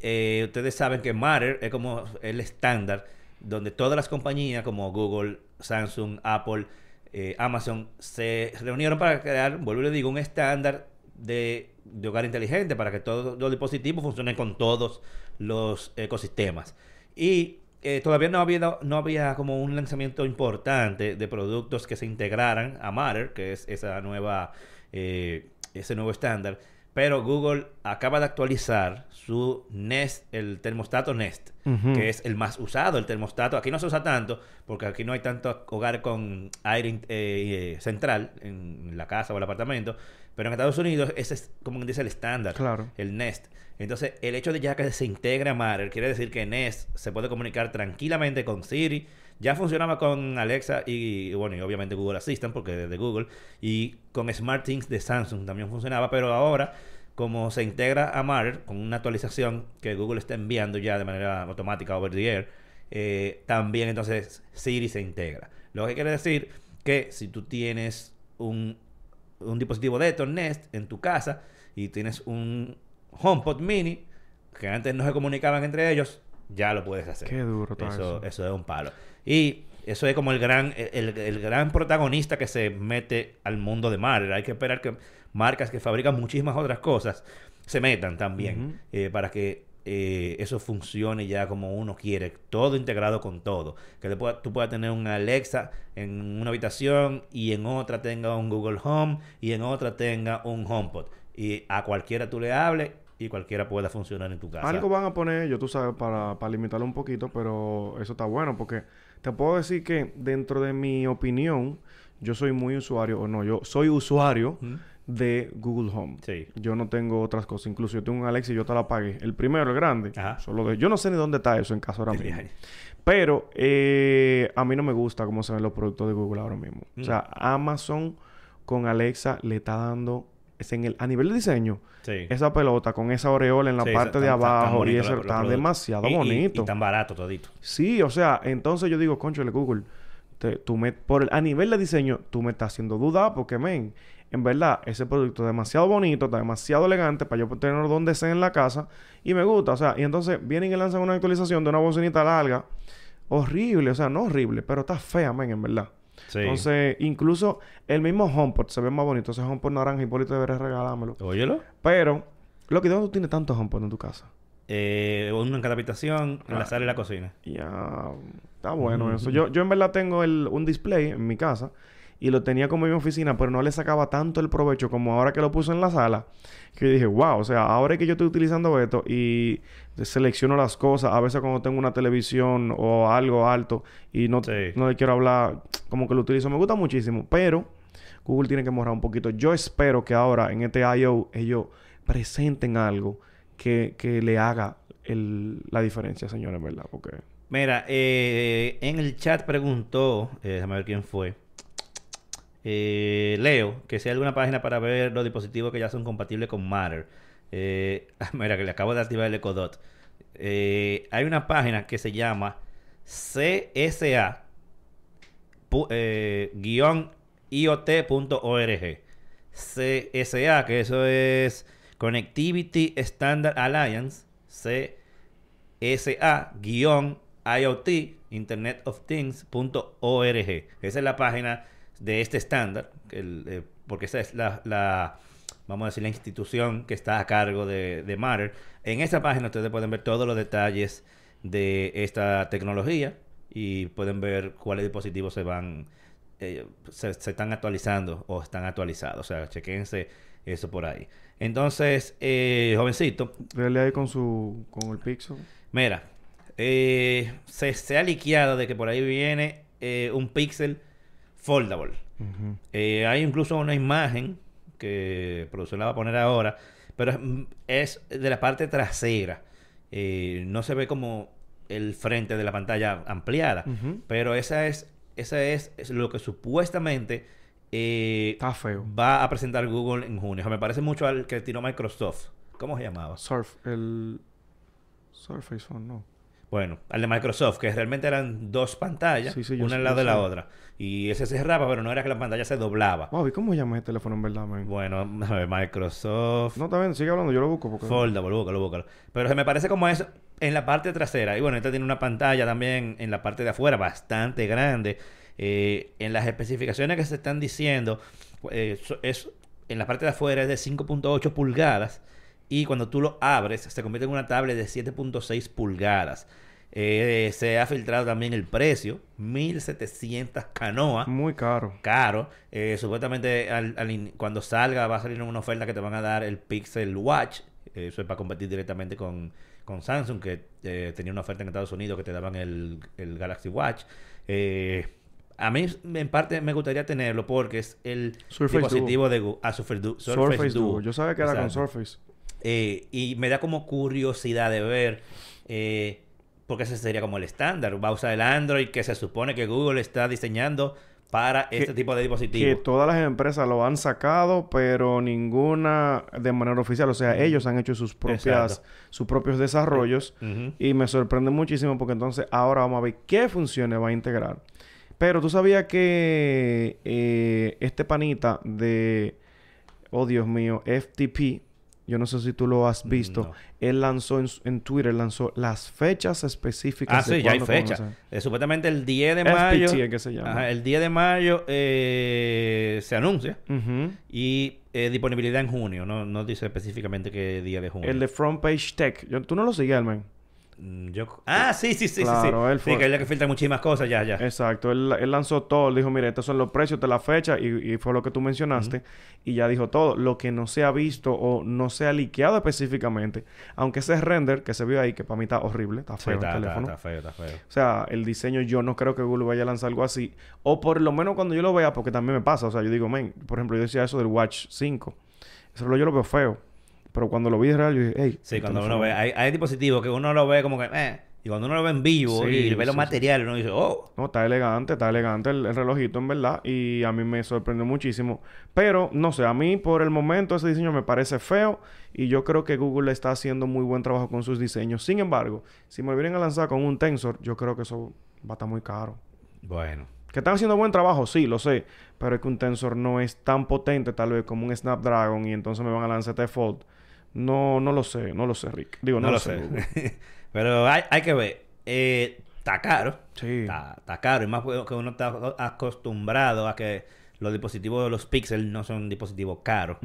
Eh, ustedes saben que Matter es como el estándar donde todas las compañías como Google, Samsung, Apple, eh, Amazon se reunieron para crear, vuelvo y le un estándar de, de hogar inteligente para que todos los dispositivos funcionen con todos los ecosistemas. Y eh, todavía no había, no había como un lanzamiento importante de productos que se integraran a Matter, que es esa nueva, eh, ese nuevo estándar. Pero Google acaba de actualizar su Nest, el termostato Nest, que es el más usado, el termostato. Aquí no se usa tanto, porque aquí no hay tanto hogar con aire eh, eh, central en la casa o el apartamento. Pero en Estados Unidos ese es como dice el estándar, Claro. el Nest. Entonces, el hecho de ya que se integre a Matter quiere decir que Nest se puede comunicar tranquilamente con Siri. Ya funcionaba con Alexa y, bueno, y obviamente Google Assistant, porque es de Google. Y con SmartThings de Samsung también funcionaba. Pero ahora, como se integra a Matter con una actualización que Google está enviando ya de manera automática over the air, eh, también entonces Siri se integra. Lo que quiere decir que si tú tienes un, un dispositivo de estos Nest en tu casa y tienes un HomePod mini que antes no se comunicaban entre ellos, ya lo puedes hacer. Qué duro eso, eso. eso es un palo. Y eso es como el gran, el, el gran protagonista que se mete al mundo de Marvel. Hay que esperar que marcas que fabrican muchísimas otras cosas se metan también eh, para que eh, eso funcione ya como uno quiere, todo integrado con todo. Que le pueda- tú puedas tener un Alexa en una habitación y en otra tenga un Google Home y en otra tenga un HomePod. Y a cualquiera tú le hables y cualquiera pueda funcionar en tu casa. Algo van a poner ellos, tú sabes, para, para limitarlo un poquito, pero eso está bueno porque te puedo decir que dentro de mi opinión, yo soy muy usuario, o no, yo soy usuario de Google Home. Sí. Yo no tengo otras cosas. Incluso yo tengo un Alexa y yo te la pagué. El primero, el grande. Ajá. Solo de... Yo no sé ni dónde está eso en caso ahora mismo. Pero eh, a mí no me gusta cómo se ven los productos de Google ahora mismo. Mm. O sea, Amazon con Alexa le está dando... Es en el, a nivel de diseño, Sí. esa pelota con esa aureola en la Sí, parte está- de abajo y bonito eso está demasiado Y- y- bonito. Y, tan barato todito. Sí, o sea, entonces yo digo, conchole, Google, te- tú me, por el- a nivel de diseño, tú me estás haciendo dudar porque, men, en verdad, ese producto es demasiado bonito, está demasiado elegante para yo tenerlo donde sea en la casa y me gusta, o sea, y entonces vienen y lanzan una actualización de una bocinita larga, horrible, o sea, no horrible, pero está fea, men, en verdad. Sí. Entonces, incluso el mismo HomePod se ve más bonito. Ese HomePod naranja, Hipólito debería regalármelo. Óyelo. Pero, lo que ¿dónde tú tienes tantos HomePod en tu casa? Eh, uno en cada habitación, en la Ah. sala y la cocina. Ya, está bueno eso. Yo, yo en verdad tengo el, un display en mi casa y lo tenía como en mi oficina, pero no le sacaba tanto el provecho como ahora que lo puse en la sala. Que dije, wow, o sea, ahora que yo estoy utilizando esto y selecciono las cosas, a veces cuando tengo una televisión o algo alto y no, Sí. no le quiero hablar, como que lo utilizo, me gusta muchísimo, pero Google tiene que mejorar un poquito. Yo espero que ahora en este I.O. ellos presenten algo que, que le haga el- la diferencia, señores, ¿verdad? Porque... Mira, eh, en el chat preguntó, eh, déjame ver quién fue. Eh, Leo, que si hay alguna página para ver los dispositivos que ya son compatibles con Matter. Eh, <laughs> mira, que le acabo de activar el Ecodot. Eh, hay una página que se llama CSA pu- eh. CSA, que eso es Connectivity Standard Alliance. CSA-IoT Internet of Things.org. Esa es la página de este estándar, el, eh, porque esa es la, la, vamos a decir, la institución que está a cargo de, de Matter. En esa página ustedes pueden ver todos los detalles de esta tecnología y pueden ver cuáles dispositivos se van, eh, se, se están actualizando o están actualizados. O sea, chequense eso por ahí. Entonces, eh, jovencito, ahí con su... con el Pixel. Mira, eh, se, se ha liqueado de que por ahí viene eh, un Pixel foldable. Eh, hay incluso una imagen que producción la va a poner ahora, pero es, de la parte trasera. Eh, no se ve como el frente de la pantalla ampliada, pero esa es, esa es, es lo que supuestamente eh, Está feo. va a presentar Google en junio. Me parece mucho al que tiró Microsoft. ¿Cómo se llamaba? Surf... El... Surface Phone, no. Bueno, al de Microsoft, que realmente eran dos pantallas, Sí, sí, yo una al lado de la otra. Y ese se cerraba, pero no era que la pantalla se doblaba. Wow, ¿y cómo llama ese teléfono en verdad, man? Bueno, a ver, Microsoft No, está bien, sigue hablando, yo lo busco porque... Foldable, búscalo, búscalo. Pero se me parece como eso en la parte trasera. Y bueno, esta tiene una pantalla también en la parte de afuera bastante grande. Eh, en las especificaciones que se están diciendo, eh, es, en la parte de afuera es de 5.8 pulgadas. Y cuando tú lo abres, se convierte en una tablet de 7.6 pulgadas. Eh, se ha filtrado también el precio, 1700 canoas Muy caro. caro. Eh, supuestamente al- cuando salga va a salir una oferta que te van a dar el Pixel Watch. Eso es para competir directamente con, con Samsung, que eh, tenía una oferta en Estados Unidos que te daban el, el Galaxy Watch. Eh, a mí en parte me gustaría tenerlo porque es el Surface dispositivo de Google. Ah, Surface, Du- Surface Surface Duo. Duo. Yo sabía que era con. Surface. Eh, y me da como curiosidad de ver, eh, porque ese sería como el estándar. Va a usar el Android que se supone que Google está diseñando para este tipo de Que dispositivos. todas las empresas lo han sacado, pero ninguna de manera oficial. O sea, ellos han hecho sus propias, Exacto. sus propios desarrollos. Ujú. Y me sorprende muchísimo porque entonces ahora vamos a ver qué funciones va a integrar. Pero tú sabías que eh, este panita de, oh Dios mío, FTP, yo no sé si tú lo has visto, No. él lanzó en, en Twitter, lanzó las fechas específicas. Ah, de sí, ya hay cuándo fecha. comienza. Eh, supuestamente el 10 de FPT mayo. es que se llama. Ajá, el 10 de mayo eh, se anuncia. Y eh, disponibilidad en junio. No, no dice específicamente qué día de junio. El de Front Page Tech. Yo- ¿Tú no lo sigues, man? Mm, Yo... Ah, sí, sí, sí. Claro, sí, él fue- Sí, que la que filtra muchísimas cosas. Ya, ya. Exacto, él, él lanzó todo, él dijo, mire, estos son los precios de la fecha y, y fue lo que tú mencionaste y ya dijo todo, lo que no se ha visto o no se ha liqueado específicamente, aunque ese render que se vio ahí, que para mí está horrible, está feo está, el teléfono. está feo, está feo. O sea, el diseño yo no creo que Google vaya a lanzar algo así, o por lo menos cuando yo lo vea, porque también me pasa, o sea, yo digo, men, por ejemplo, yo decía eso del Watch 5, eso yo lo veo feo, pero cuando lo vi de real, yo dije, hey, Sí, cuando uno ve... Hay, hay dispositivos que uno lo ve como que... Eh, y cuando uno lo ve en vivo Sí, y ve los sí, sí. materiales, uno dice... Oh, No, está elegante, está elegante el, el relojito en verdad y a mí me sorprendió muchísimo. Pero no sé, a mí por el momento ese diseño me parece feo y yo creo que Google está haciendo muy buen trabajo con sus diseños. Sin embargo, si me vienen a lanzar con un Tensor, yo creo que eso va a estar muy caro. bueno. Que están haciendo buen trabajo, sí, lo sé, pero es que un Tensor no es tan potente tal vez como un Snapdragon y entonces me van a lanzar este Fold. No, no lo sé, no lo sé, Rick. Digo, No, lo sé. <laughs> Pero hay, hay que ver. Eh, está caro. Sí. Está, caro. Y más que uno está acostumbrado a que los dispositivos de los Pixel no son dispositivos caros.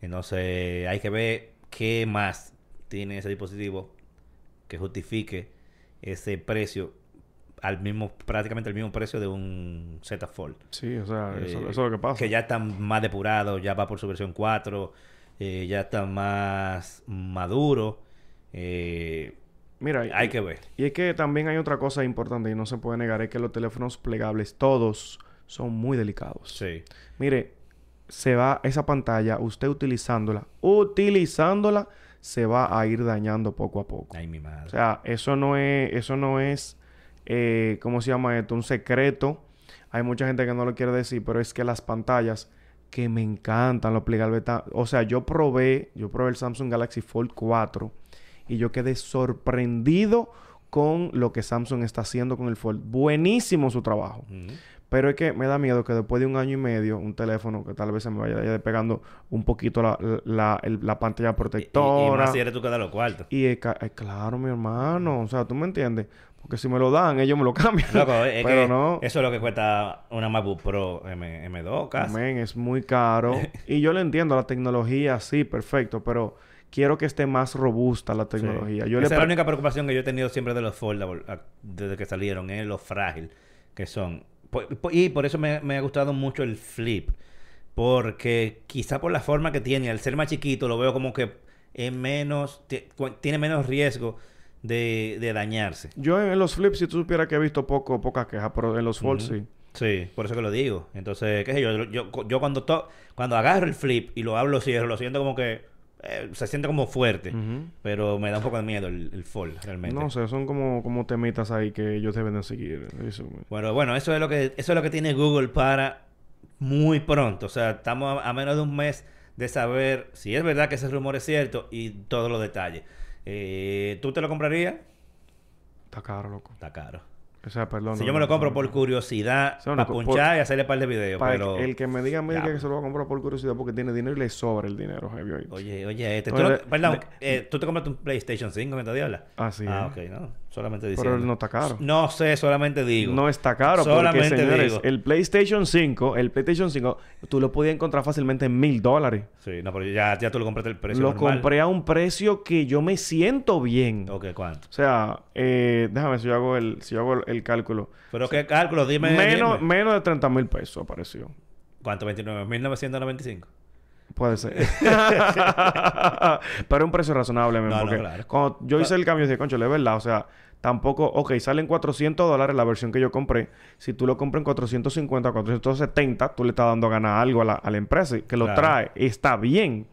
Entonces hay que ver qué más tiene ese dispositivo que justifique ese precio al mismo, prácticamente al mismo precio de un Z Fold. Sí, o sea, eso, Eh, eso es lo que pasa. Que ya están más depurados, ya va por su versión 4, eh, ya está más maduro. eh, Mira, hay y- que ver. Y es que también hay otra cosa importante y no se puede negar, es que los teléfonos plegables, todos, son muy delicados. Sí. Mire, se va esa pantalla, usted utilizándola, utilizándola, se va a ir dañando poco a poco. Ay, mi madre. O sea, eso no es, eso no es, eh, ¿cómo se llama esto? Un secreto. Hay mucha gente que no lo quiere decir, pero es que las pantallas que me encantan, los plegables, o sea, yo probé, yo probé el Samsung Galaxy Fold 4 y yo quedé sorprendido con lo que Samsung está haciendo con el Fold. Buenísimo su trabajo. Pero es que me da miedo que después de un año y medio, un teléfono que tal vez se me vaya despegando un poquito la, la, la pantalla Y- y- protectora. Y, más si eres tú que da los cuartos. Y es claro, mi hermano. O sea, ¿tú me entiendes? Porque si me lo dan, ellos me lo <laughs> cambian. Loco, es Pero que no. eso es lo que cuesta una MacBook Pro M, M2 casi. Amén, es muy caro. <laughs> y yo le entiendo, la tecnología, sí, perfecto. Pero quiero que esté más robusta la tecnología. Sí. Yo le Esa es la única preocupación que yo he tenido siempre de los foldables desde que salieron, es lo frágil que son. Y por eso me, me ha gustado mucho el flip. Porque quizá por la forma que tiene, al ser más chiquito, lo veo como que es menos, tiene menos riesgo de, de dañarse. Yo en los flips, si tú supieras que he visto poco, poca queja, pero en los folds Ujú. sí. Sí, por eso que lo digo. Entonces, qué sé yo, yo, yo cuando, to- cuando agarro el flip y lo hablo cierro, lo siento como que eh, se siente como fuerte. Pero me da un poco de miedo el, el fold, realmente. No sé, son como, como temitas ahí que ellos deben de seguir. Eso, Bueno, bueno, eso es lo que eso es lo que tiene Google para muy pronto. O sea, estamos a, a menos de un mes de saber si es verdad que ese rumor es cierto y todos los detalles. Eh, ¿Tú te lo comprarías? Está caro, loco. Está caro. O sea, perdón. si no, yo me lo compro no, por curiosidad, Sí, no, para por- punchar y hacerle un par de videos, pero... el que me diga a mí que se lo va a comprar por curiosidad porque tiene dinero y le sobra el dinero, oíste. Oye, oye, este... tú Oye, no- de- perdón, eh, ¿tú te compraste un PlayStation 5 mientras diabla? Así Ah, es. ok, no. Solamente diciendo. Pero él no está caro. No sé, solamente digo. No está caro Solamente porque, señores, digo. el PlayStation 5, el PlayStation 5, tú lo podías encontrar fácilmente en mil dólares. Sí, no, pero ya, ya tú lo compraste el precio Lo normal. compré a un precio que yo me siento bien. Ok, ¿cuánto? O sea, eh, déjame si yo hago el, si yo hago el, cálculo. Pero qué cálculo, dime. menos, dime. menos de 30 mil pesos apareció. ¿Cuánto? 29.995. Puede ser. <laughs> Pero es un precio razonable, men, No, no, porque claro. cuando yo hice el cambio, dije, concho, es verdad. O sea, tampoco... Ok, salen 400 dólares la versión que yo compré. Si tú lo compras en 450, 470, tú le estás dando ganar algo a la, a la empresa que lo Claro. trae. Está bien.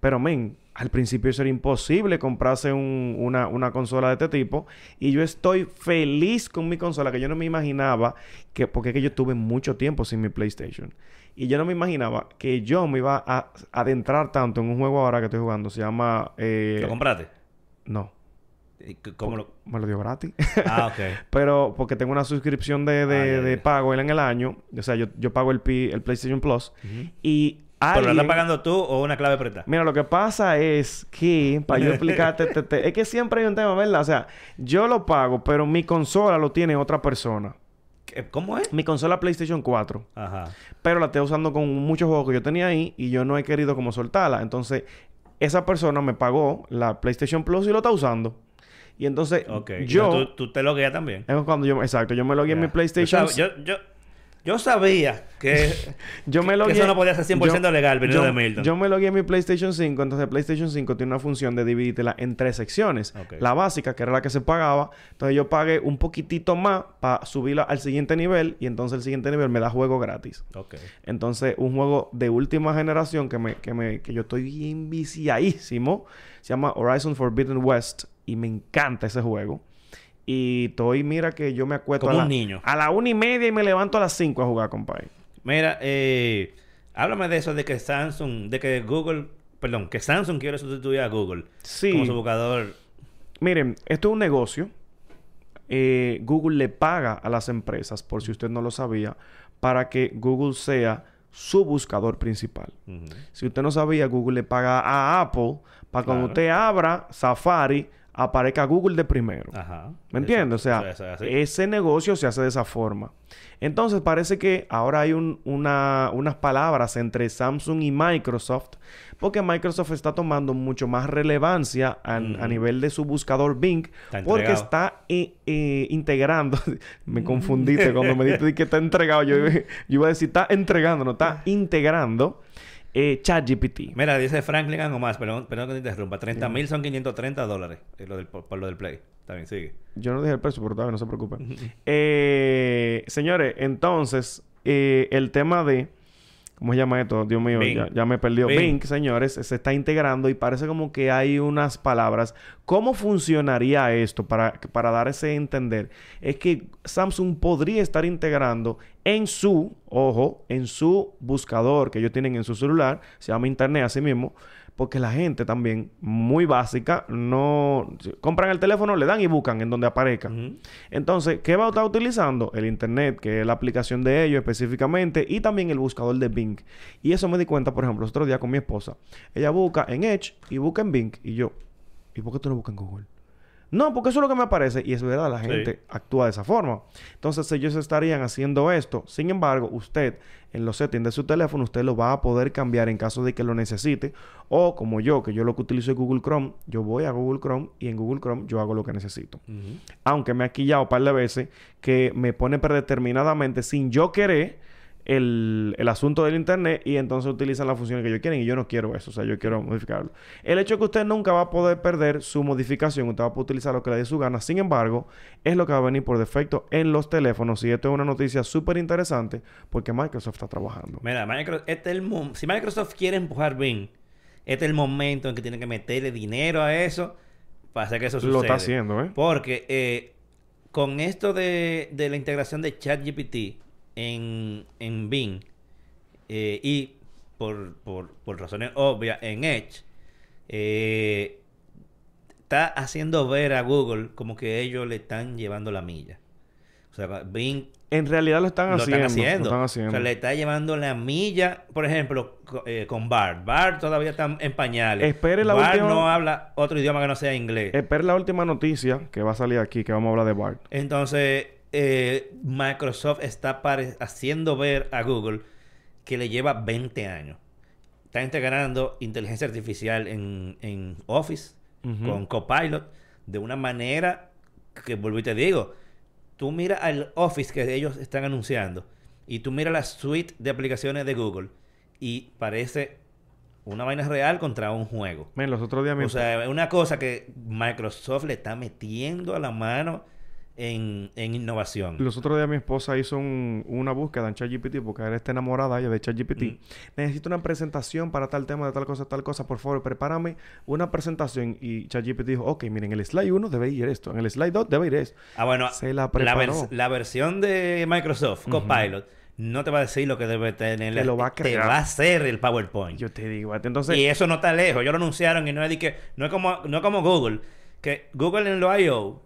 Pero, men, al principio eso era imposible comprarse un- una, una consola de este tipo. Y yo estoy feliz con mi consola, que yo no me imaginaba que... Porque es que yo tuve mucho tiempo sin mi PlayStation. Y yo no me imaginaba que yo me iba a adentrar tanto en un juego ahora que estoy jugando. Se llama... eh, ¿Lo compraste? no. ¿Y c- ¿Cómo lo...? Me lo dio gratis. Ah, ok. <laughs> Pero porque tengo una suscripción de, de, Ah, de ya. pago en el año. O sea, yo, yo pago el, P- el PlayStation Plus. Y ¿Pero lo estás pagando tú o una clave prestada? Mira, lo que pasa es que, <laughs> para yo explicarte, te- te- es que siempre hay un tema, ¿verdad? O sea, yo lo pago, pero mi consola lo tiene otra persona. ¿Qué- ¿Cómo es? Mi consola PlayStation 4. Ajá. Pero la estoy usando con muchos juegos que yo tenía ahí y yo no he querido como soltarla. Entonces, esa persona me pagó la PlayStation Plus y lo está usando. Y entonces, Ok. yo... Entonces, ¿Tú, tú te logueas también? Es cuando yo... Exacto. Yo me logué en Ya. mi PlayStation... Yo, yo, yo sabía que... <laughs> Yo me que eso no podía ser 100% legal, viniendo yo, de Milton. Yo me logué en mi PlayStation 5. Entonces, PlayStation 5 tiene una función de dividírtela en tres secciones. La básica, que era la que se pagaba. Entonces, yo pagué un poquitito más para subirla al siguiente nivel. Y entonces, el siguiente nivel me da juego gratis. Entonces, un juego de última generación que, me, que, me, que yo estoy bien viciadísimo. Se llama Horizon Forbidden West. Y me encanta ese juego. Y estoy, mira que yo me acuesto Como a, un la- niño. a la una y media y me levanto a las cinco a jugar, compadre. Mira, eh, háblame de eso de que Samsung, de que Google, perdón, que Samsung quiere sustituir a Google Sí. como su buscador. Miren, esto es un negocio. Eh, Google le paga a las empresas, por si usted no lo sabía, para que Google sea su buscador principal. Si usted no sabía, Google le paga a Apple para cuando usted abra Safari, aparezca Google de primero. Ajá. ¿Me entiendes? O sea, ese negocio se hace de esa forma. Entonces parece que ahora hay un- una- unas palabras entre Samsung y Microsoft, porque Microsoft está tomando mucho más relevancia a, nivel de su buscador Bing, Está porque está eh, eh, integrando. <laughs> me confundiste <laughs> cuando me dijiste que está entregado. Yo, yo iba a decir, está entregando, no está <laughs> integrando eh, ChatGPT. Mira, dice Franklin algo más, perdón, perdón que te interrumpa. 30 mil son 530 dólares eh, lo del- por, por lo del Play. Está bien, sigue. Yo no dije el precio, pero todavía no se preocupen. <laughs> Eh, señores, entonces, eh, el tema de. ¿Cómo se llama esto? Dios mío, ya, ya me. Bing. Bing. señores, se está integrando y parece como que hay unas palabras. ¿Cómo funcionaría esto para, para dar ese entender? Es que Samsung podría estar integrando en su, ojo, en su buscador que ellos tienen en su celular, se llama Internet así mismo, porque la gente también, muy básica, no... Compran el teléfono, le dan y buscan en donde aparezca. Entonces, ¿qué va a estar utilizando? El Internet, que es la aplicación de ellos específicamente, y también el buscador de Bing. Y eso me di cuenta, por ejemplo, los otros días con mi esposa. Ella busca en Edge y busca en Bing. Y yo, ¿y por qué tú no buscas en Google? No, porque eso es lo que me aparece. Y es verdad, la Sí. gente actúa de esa forma. Entonces, ellos estarían haciendo esto. Sin embargo, usted, en los settings de su teléfono, usted lo va a poder cambiar en caso de que lo necesite. O como yo, que yo lo que utilizo es Google Chrome, yo voy a Google Chrome y en Google Chrome yo hago lo que necesito aunque me ha quillado un par de veces, que me pone predeterminadamente sin yo querer el, el asunto del internet y entonces utilizan las funciones que ellos quieren y yo no quiero eso, o sea, yo quiero modificarlo. El hecho de que usted nunca va a poder perder su modificación, usted va a poder utilizar lo que le dé su gana, sin embargo, es lo que va a venir por defecto en los teléfonos y esto es una noticia súper interesante porque Microsoft está trabajando. Mira, Microsoft, este es el si Microsoft quiere empujar Bing, este es el momento en que tiene que meterle dinero a eso para hacer que eso suceda. Lo está haciendo, ¿eh? Porque eh, con esto de, de la integración de ChatGPT en, en Bing eh, y por, por, por razones obvias en Edge, eh, está haciendo ver a Google como que ellos le están llevando la milla. O sea, Bing En realidad lo están lo haciendo. están haciendo. Lo están O sea, le está llevando la milla, por ejemplo, co- eh, con Bart. Bart todavía está en pañales. Espere la Bart última- no habla otro idioma que no sea inglés. Espera la última noticia que va a salir aquí, que vamos a hablar de Bart. Entonces, eh, Microsoft está haciendo ver a Google que le lleva 20 años. Está integrando inteligencia artificial en, en Office con Copilot de una manera que, vuelvo y te digo, tú miras al Office que ellos están anunciando y tú miras la suite de aplicaciones de Google y parece una vaina real contra un juego. Men, los otros días O sea, es una cosa que Microsoft le está metiendo a la mano en, en innovación. Los otros días mi esposa hizo un- una búsqueda en ChatGPT porque ella está enamorada ella de ChatGPT. Mm. Necesito una presentación para tal tema de tal cosa, tal cosa. Por favor, prepárame una presentación. Y ChatGPT dijo, ok, miren, en el slide 1 debe ir esto. En el slide 2 debe ir esto. Ah, bueno, Se la la, preparó. vers- la versión de Microsoft, Copilot, no te va a decir lo que debe tener. Te lo va a Te crear. va a hacer el PowerPoint. Yo te digo, entonces... y eso no está lejos. Ellos lo anunciaron y no es, de que, no es, como, no es como Google. Que Google en lo I.O.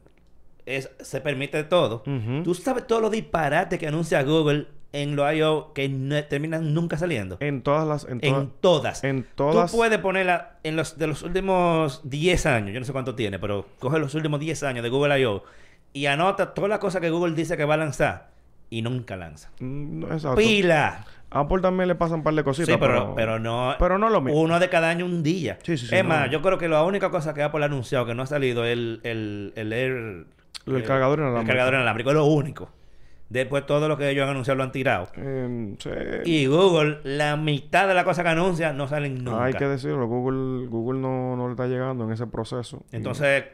Es, se permite todo. Tú sabes todos los disparates que anuncia Google en lo I.O. que no- terminan nunca saliendo. En todas las... En, En todas- en todas... Tú puedes ponerla en los de los últimos 10 años, yo no sé cuánto tiene, pero coge los últimos 10 años de Google I.O. y anota todas las cosas que Google dice que va a lanzar y nunca lanza. Mm, no, exacto. ¡Pila! A Apple también le pasan un par de cositas, Sí, pero, pero no. Pero no lo mismo. Uno de cada año un día. Sí, sí, sí, Es no. más, yo creo que la única cosa que Apple ha anunciado que no ha salido es el, el, el Air. El eh, cargador inalámbrico. El cargador inalámbrico es lo único. Después todo lo que ellos han anunciado lo han tirado. Eh, sí. Y Google, la mitad de las cosas que anuncia no salen nunca. Hay que decirlo, Google, Google no, no le está llegando en ese proceso. Entonces,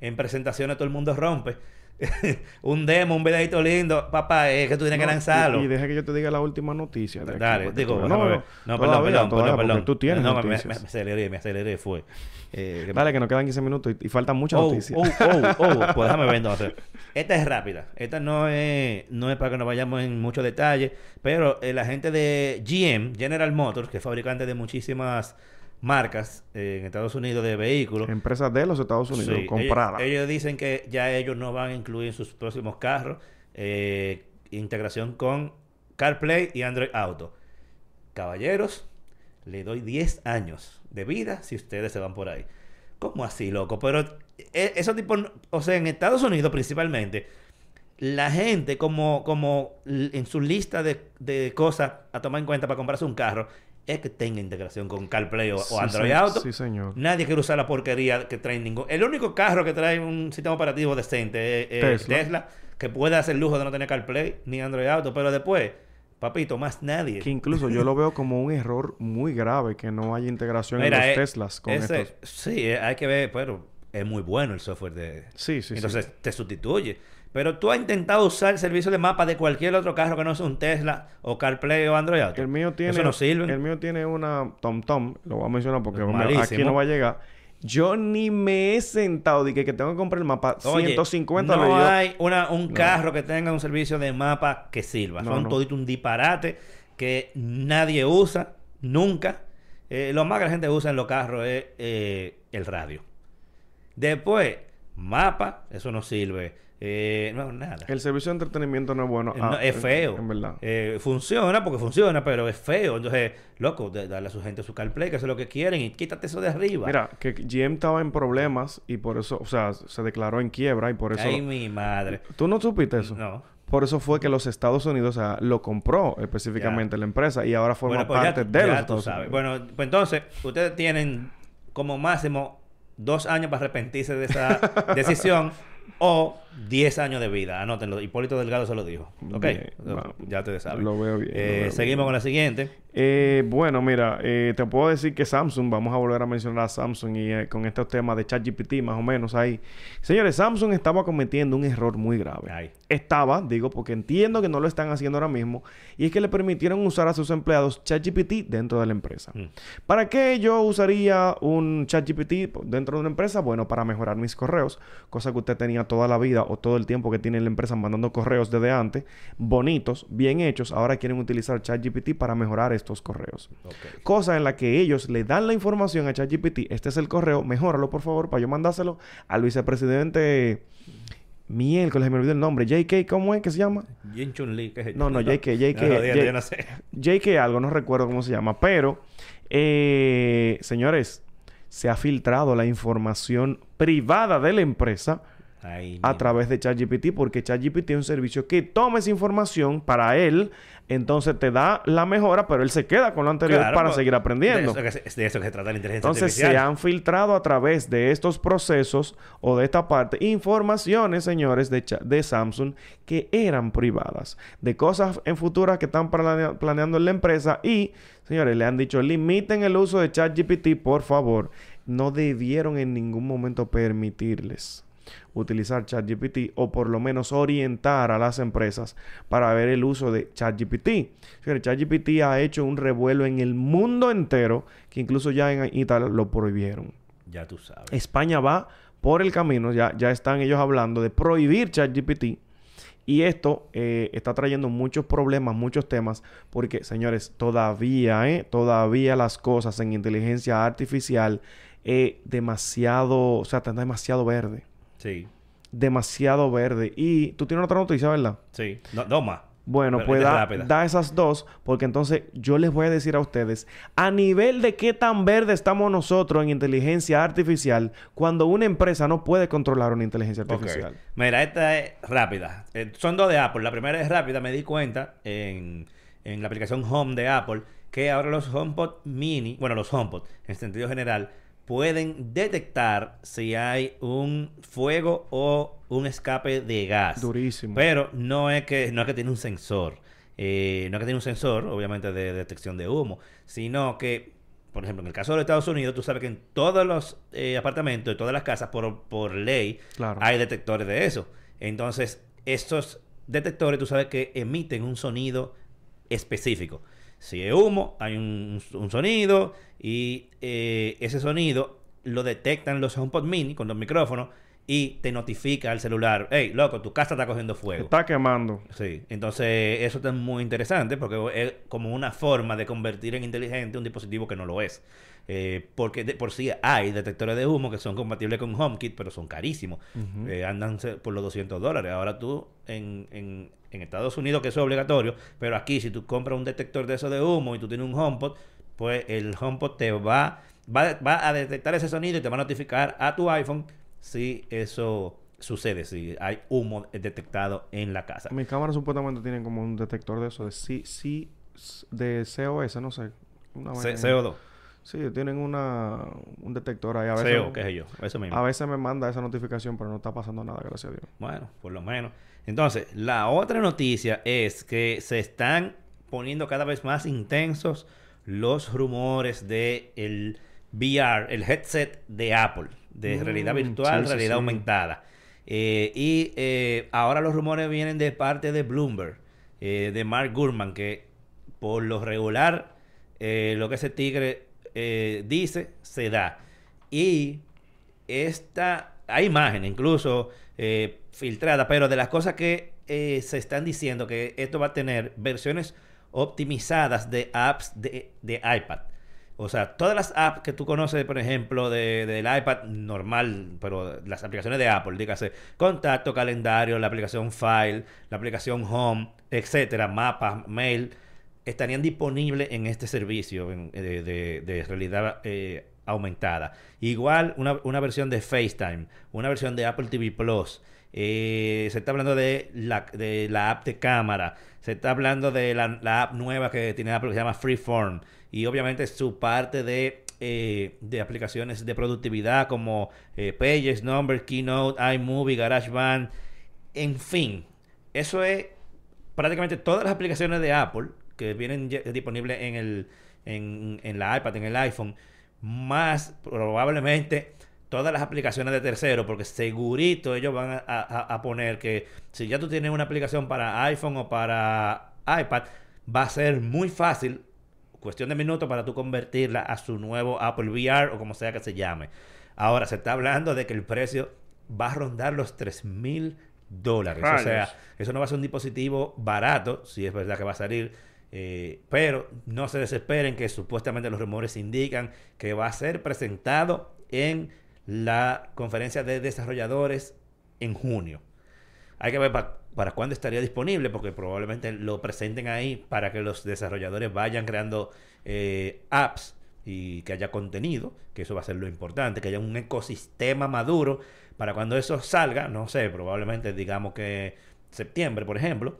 en presentaciones todo el mundo rompe. <laughs> un demo, un videito lindo. Papá, es que tú tienes que No, lanzarlo. Y, y deja que yo te diga la última noticia. de Dale, porque digo, tú- déjame ver. No, perdón, perdón, todavía, perdón. Tú tienes no, me, me, aceleré, me aceleré, fue. Eh, que- Dale, que nos quedan 15 minutos y, y faltan muchas Oh, noticias. oh, oh, oh. <laughs> Pues déjame ver entonces. Esta es rápida. Esta no es, no es para que nos vayamos en mucho detalle. Pero eh, la gente de GM, General Motors, que es fabricante de muchísimas marcas eh, en Estados Unidos de vehículos. Empresas de los Estados Unidos, Sí, compradas. Ellos, ellos dicen que ya ellos no van a incluir en sus próximos carros eh, integración con CarPlay y Android Auto. Caballeros, le doy 10 años de vida si ustedes se van por ahí. ¿Cómo así, loco? Pero eh, esos tipos, o sea, en Estados Unidos principalmente, la gente como, como en su lista de, de cosas a tomar en cuenta para comprarse un carro es que tenga integración con CarPlay o, Android Auto. Sí, señor. Nadie quiere usar la porquería que trae ningún... El único carro que trae un sistema operativo decente es, es Tesla. Tesla. que puede hacer lujo de no tener CarPlay ni Android Auto, pero después, papito, más nadie. Que incluso yo lo veo como un error muy grave que no haya integración Mira, en los eh, Teslas con ese- estos. Sí, eh, hay que ver, pero es muy bueno el software de... Sí, sí, Entonces sí. te sustituye. Pero tú has intentado usar el servicio de mapa de cualquier otro carro que no sea un Tesla o CarPlay o Android Auto. El mío tiene, Eso no sirve. el mío tiene una TomTom, lo voy a mencionar porque Malísimo. aquí no va a llegar. Yo ni me he sentado de que, que tengo que comprar el mapa Oye, 150 no hay una, un carro que tenga un servicio de mapa que sirva. No, Son no. todito un disparate que nadie usa, nunca. Eh, lo más que la gente usa en los carros es eh, el radio. Después, mapa, eso no sirve. Eh, no, nada. El servicio de entretenimiento no es bueno. No, Ah, es feo. En verdad. Eh, funciona porque funciona, pero es feo. Entonces, loco, dale a su gente su CarPlay, que eso es lo que quieren, y quítate eso de arriba. Mira, que GM estaba en problemas y por eso, o sea, se declaró en quiebra y por eso... Ay, mi madre. ¿Tú no supiste eso? No. Por eso fue que los Estados Unidos, o sea, lo compró específicamente la empresa y ahora forma Bueno, pues ya, parte tú- de ya los Estados sabes. Unidos. Bueno, pues entonces, ustedes tienen como máximo dos años para arrepentirse de esa <laughs> decisión o 10 años de vida. Anótenlo. Hipólito Delgado se lo dijo. ¿Ok? Bien, ya ustedes saben. Lo veo bien, Eh, lo veo seguimos bien. con la siguiente. Eh, bueno, mira, eh, te puedo decir que Samsung, vamos a volver a mencionar a Samsung y con estos temas de ChatGPT más o menos ahí. Señores, Samsung estaba cometiendo un error muy grave. Ay. Estaba, digo, porque entiendo que no lo están haciendo ahora mismo, y es que le permitieron usar a sus empleados ChatGPT dentro de la empresa. Mm. ¿Para qué yo usaría un ChatGPT dentro de una empresa? Bueno, para mejorar mis correos, cosa que usted tenía toda la vida o todo el tiempo que tiene la empresa mandando correos desde antes, bonitos, bien hechos. Ahora quieren utilizar ChatGPT para mejorar estos correos. Ok. Cosa en la que ellos le dan la información a ChatGPT. Este es el correo, mejóralo por favor para yo mandárselo al vicepresidente miércoles, me olvidó el nombre. JK, ¿cómo es que se llama? Jin Chun ¿qué es No, no, JK, JK, No, dígate, J- yo no sé. JK algo, no recuerdo cómo se llama, pero eh, señores, se ha filtrado la información privada de la empresa Ay, a través de ChatGPT porque ChatGPT es un servicio que toma esa información para él, entonces te da la mejora, pero él se queda con lo anterior Claro, para pues, seguir aprendiendo. De eso, que se, de eso que se trata la inteligencia Entonces se han filtrado a través de estos procesos o de esta parte informaciones, señores, de, Samsung que eran privadas, de cosas en futuras que están planea- planeando en la empresa y, señores, le han dicho, limiten el uso de ChatGPT, por favor. No debieron en ningún momento permitirles utilizar ChatGPT o por lo menos orientar a las empresas para ver el uso de ChatGPT. ChatGPT ha hecho un revuelo en el mundo entero que incluso ya en Italia lo prohibieron. Ya tú sabes. España va por el camino, ya, ya están ellos hablando de prohibir ChatGPT. Y esto eh, está trayendo muchos problemas, muchos temas, porque, señores, todavía, ¿eh? Todavía las cosas en inteligencia artificial eh, demasiado, o sea, están demasiado verde. Sí, Demasiado verde. Y tú tienes otra noticia, ¿verdad? sí. No, dos más. Bueno, Pero pues da, esas dos, porque entonces yo les voy a decir a ustedes, a nivel de qué tan verde estamos nosotros en inteligencia artificial, cuando una empresa no puede controlar una inteligencia artificial. Mira, esta es rápida. Eh, son dos de Apple. La primera es rápida. Me di cuenta en, en la aplicación Home de Apple que ahora los HomePod mini, bueno, los HomePod en sentido general, pueden detectar si hay un fuego o un escape de gas. Durísimo. Pero no es que, no es que tiene un sensor. Eh, no es que tiene un sensor, obviamente, de detección de humo. Sino que, por ejemplo, en el caso de los Estados Unidos, tú sabes que en todos los eh, apartamentos, en todas las casas, por, por ley, Claro. hay detectores de eso. Entonces, estos detectores, tú sabes que emiten un sonido específico. Si es humo, hay un, sonido y eh, ese sonido lo detectan los HomePod Mini con los micrófonos y te notifica al celular, hey, loco, tu casa está cogiendo fuego. Está quemando. Sí, entonces eso está muy interesante porque es como una forma de convertir en inteligente un dispositivo que no lo es. Eh, porque de por sí hay detectores de humo que son compatibles con HomeKit, pero son carísimos. Eh, andan por los 200 dólares. Ahora tú en, en, en Estados Unidos, que eso es obligatorio, pero aquí si tú compras un detector de eso de humo y tú tienes un HomePod, pues el HomePod te va va, va a detectar ese sonido y te va a notificar a tu iPhone si eso sucede, si hay humo detectado en la casa. Mis cámaras supuestamente tienen como un detector de eso, de C, C de COS, no sé. Una C CO2. Sí, tienen una, un detector ahí. A veces, CO, qué sé yo, eso mismo. A veces me manda esa notificación, pero no está pasando nada, gracias a Dios. Bueno, por lo menos. Entonces, la otra noticia es que se están poniendo cada vez más intensos los rumores de el VR, el headset de Apple, de mm, realidad virtual, realidad aumentada. Eh, y eh, ahora los rumores vienen de parte de Bloomberg, eh, de Mark Gurman, que por lo regular lo que ese tigre dice se da. Y esta, hay imagen incluso filtrada, pero de las cosas que se están diciendo que esto va a tener versiones optimizadas de apps de, de iPad. O sea, todas las apps que tú conoces, por ejemplo, de, del iPad normal, pero las aplicaciones de Apple, dígase, contacto, calendario, la aplicación File, la aplicación Home, etcétera, mapas, mail, estarían disponibles en este servicio de, de, realidad eh, aumentada. Igual una, una, versión de FaceTime, una versión de Apple TV Plus. Eh, se está hablando de la, de la app de cámara. Se está hablando de la, la app nueva que tiene Apple que se llama Freeform y obviamente su parte de, eh, de aplicaciones de productividad como eh, Pages, Numbers, Keynote, iMovie, GarageBand, en fin. Eso es prácticamente todas las aplicaciones de Apple que vienen disponibles en, el, en, en la iPad, en el iPhone, más probablemente todas las aplicaciones de tercero, porque segurito ellos van a, a, poner que si ya tú tienes una aplicación para iPhone o para iPad, va a ser muy fácil cuestión de minutos para tú convertirla a su nuevo Apple VR o como sea que se llame. Ahora, se está hablando de que el precio va a rondar los 3 mil dólares. O sea, eso no va a ser un dispositivo barato, si es verdad que va a salir. Eh, pero no se desesperen que supuestamente los rumores indican que va a ser presentado en la conferencia de desarrolladores en junio. Hay que ver para cuándo estaría disponible, porque probablemente lo presenten ahí para que los desarrolladores vayan creando eh, apps y que haya contenido, que eso va a ser lo importante, que haya un ecosistema maduro para cuando eso salga, no sé, probablemente digamos que septiembre, por ejemplo,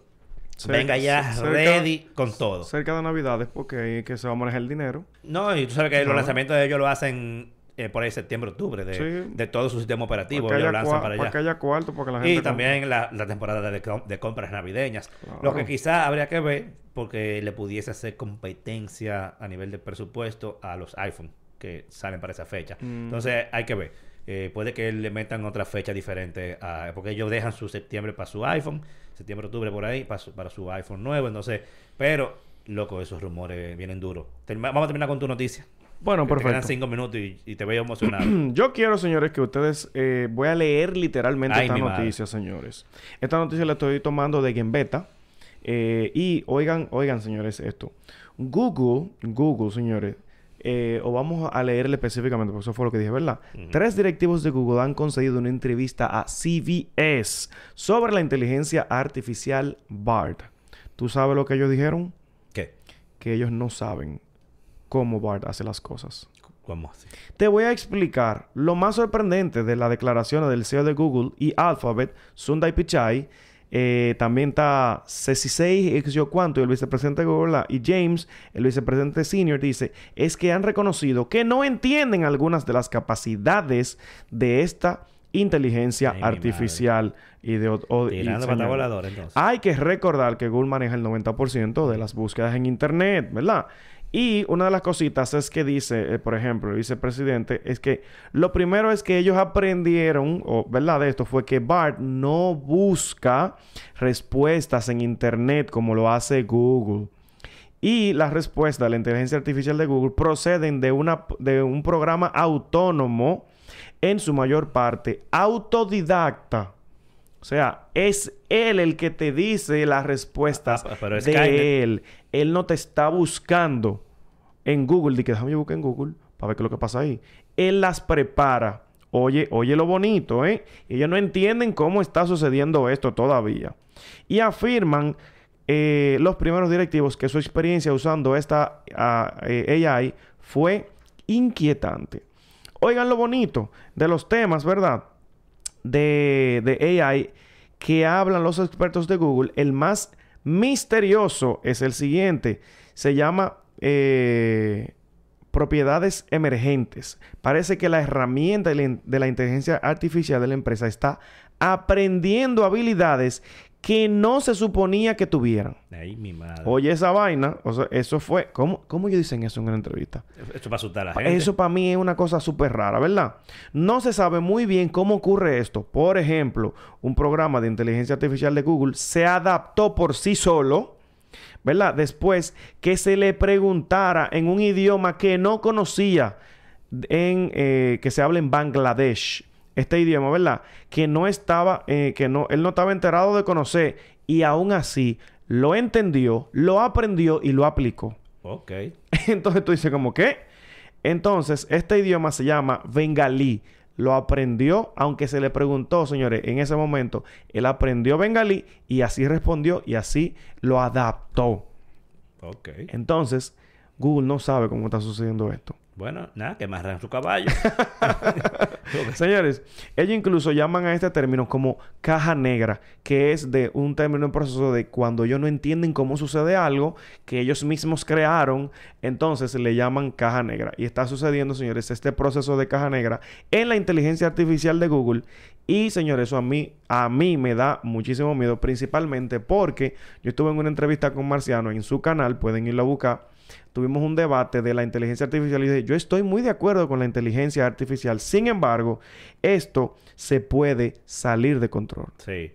venga ya ready con todo. Cerca de Navidades, porque ahí que se va a manejar el dinero. No, y tú sabes que los lanzamientos de ellos lo hacen eh, por ahí septiembre, octubre, de, de todo su sistema operativo. Que, lanzan para, allá. que haya cuarto, porque la gente... Y también la, la, temporada de, de, compras navideñas. Lo que quizá habría que ver, porque le pudiese hacer competencia a nivel de presupuesto a los iPhone que salen para esa fecha. Mm. Entonces, hay que ver. Eh, puede que le metan otra fecha diferente, a, porque ellos dejan su septiembre para su iPhone, septiembre, octubre por ahí, para su, para su iPhone nuevo. Entonces, pero, loco, esos rumores vienen duros. Vamos a terminar con tu noticia. Bueno, perfecto. Te cinco minutos y, te veo emocionado. <clears throat> Yo quiero, señores, que ustedes... Eh, voy a leer literalmente esta noticia, señores. Esta noticia la estoy tomando de Gembeta. Eh, y oigan, oigan, señores, esto. Google, Google, señores... Eh, o vamos a leerle específicamente, porque eso fue lo que dije, ¿verdad? Tres directivos de Google han concedido una entrevista a CVS sobre la inteligencia artificial BART. ¿Tú sabes lo que ellos dijeron? ¿Qué? Que ellos no saben cómo Bart hace las cosas. ¿Cómo así? Te voy a explicar lo más sorprendente de las declaraciones del CEO de Google y Alphabet, Sundar Pichai. Eh, también está Ceci yo cuánto, el vicepresidente de Google, y James, el vicepresidente senior, dice, es que han reconocido que no entienden algunas de las capacidades de esta inteligencia artificial y de Hay que recordar que Google maneja el 90% de las búsquedas en Internet, ¿verdad? Y una de las cositas es que dice, eh, por ejemplo, el vicepresidente, es que lo primero es que ellos aprendieron, o verdad de esto, fue que BART no busca respuestas en Internet como lo hace Google. Y las respuestas de la inteligencia artificial de Google proceden de, una, de un programa autónomo, en su mayor parte autodidacta. O sea, es él el que te dice las respuestas ah, de él. Él no te está buscando en Google. Dice, déjame buscar en Google para ver qué es lo que pasa ahí. Él las prepara. Oye, oye lo bonito, ¿eh? Ellos no entienden cómo está sucediendo esto todavía. Y afirman eh, los primeros directivos que su experiencia usando esta uh, ah, eh, AI fue inquietante. Oigan lo bonito de los temas, ¿verdad? De, de AI que hablan los expertos de Google. El más misterioso es el siguiente. Se llama eh, propiedades emergentes. Parece que la herramienta de la inteligencia artificial de la empresa está aprendiendo habilidades que no se suponía que tuvieran. Ay, mi madre. Oye, esa vaina, o sea, eso fue. ¿Cómo, cómo ellos dicen eso en una entrevista? Eso para asustar a la gente. Eso para mí es una cosa súper rara, ¿verdad? No se sabe muy bien cómo ocurre esto. Por ejemplo, un programa de inteligencia artificial de Google se adaptó por sí solo, ¿verdad? Después que se le preguntara en un idioma que no conocía, en, eh, que se habla en Bangladesh este idioma, ¿verdad? Que no estaba, eh, que no, él no estaba enterado de conocer y aún así lo entendió, lo aprendió y lo aplicó. Ok. <laughs> Entonces tú dices como, ¿qué? Entonces, este idioma se llama bengalí. Lo aprendió, aunque se le preguntó, señores, en ese momento, él aprendió bengalí y así respondió y así lo adaptó. Ok. Entonces, Google no sabe cómo está sucediendo esto. Bueno, nada, que amarran su caballo. <laughs> <laughs> Señores, ellos incluso llaman a este término como caja negra, que es de un término en proceso de cuando ellos no entienden cómo sucede algo que ellos mismos crearon, entonces le llaman caja negra. Y está sucediendo, señores, este proceso de caja negra en la inteligencia artificial de Google. Y señores, eso a mí, a mí me da muchísimo miedo, principalmente porque yo estuve en una entrevista con Marciano en su canal, pueden irlo a buscar tuvimos un debate de la inteligencia artificial y dije, yo estoy muy de acuerdo con la inteligencia artificial. Sin embargo, esto se puede salir de control. Sí.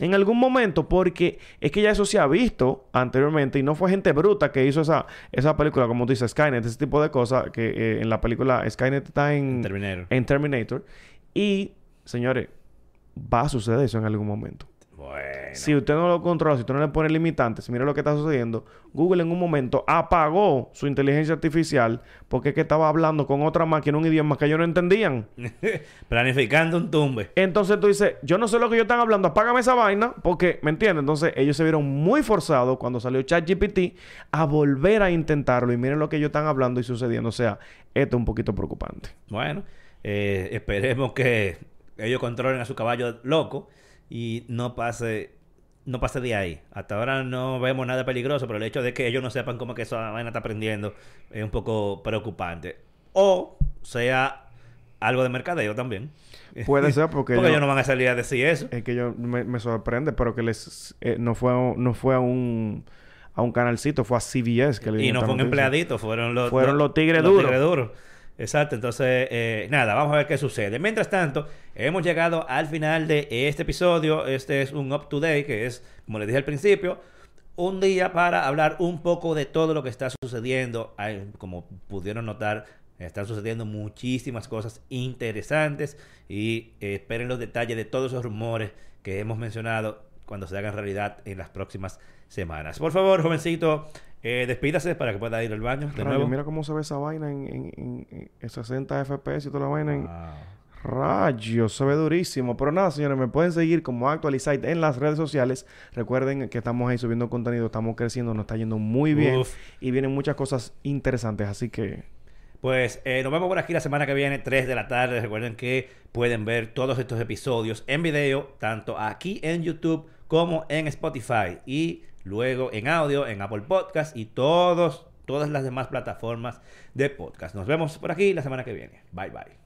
En algún momento, porque es que ya eso se ha visto anteriormente y no fue gente bruta que hizo esa, esa película, como tú dices, Skynet, ese tipo de cosas, que eh, en la película Skynet está en Terminator. en Terminator. Y, señores, va a suceder eso en algún momento. Bueno. Si usted no lo controla, si usted no le pone limitantes, mire lo que está sucediendo. Google en un momento apagó su inteligencia artificial porque es que estaba hablando con otra máquina un idioma que ellos no entendían. <laughs> Planificando un tumbe. Entonces tú dices, yo no sé lo que ellos están hablando, apágame esa vaina, porque, ¿me entiendes? Entonces ellos se vieron muy forzados cuando salió ChatGPT a volver a intentarlo y miren lo que ellos están hablando y sucediendo. O sea, esto es un poquito preocupante. Bueno, eh, esperemos que ellos controlen a su caballo loco y no pase no pase de ahí. Hasta ahora no vemos nada peligroso, pero el hecho de que ellos no sepan cómo que esa vaina está aprendiendo es un poco preocupante. O sea algo de mercadeo también. Puede ser <laughs> porque, porque ellos no van a salir a decir eso. Es que yo me, me sorprende, pero que les eh, no fue a, no fue a un a un canalcito, fue a CBS que le Y no fue un empleadito, fueron los fueron los, tigres duros. tigres duros. Exacto, entonces, eh, nada, vamos a ver qué sucede. Mientras tanto, hemos llegado al final de este episodio. Este es un Up to Date, que es, como les dije al principio, un día para hablar un poco de todo lo que está sucediendo. Hay, como pudieron notar, están sucediendo muchísimas cosas interesantes y eh, esperen los detalles de todos esos rumores que hemos mencionado cuando se hagan realidad en las próximas semanas. Por favor, jovencito, eh, despídase para que pueda ir al baño de Rayo, nuevo. Mira cómo se ve esa vaina en, en, en- en 60 FPS y toda la vaina en... Wow. Rayos, se ve durísimo. Pero nada, señores, me pueden seguir como Actualizite en las redes sociales. Recuerden que estamos ahí subiendo contenido, estamos creciendo, nos está yendo muy bien. Uf. Y vienen muchas cosas interesantes, así que... Pues eh, nos vemos por aquí la semana que viene, 3 de la tarde. Recuerden que pueden ver todos estos episodios en video, tanto aquí en YouTube como en Spotify. Y luego en audio, en Apple Podcast y todos, todas las demás plataformas de podcast. Nos vemos por aquí la semana que viene. Bye bye.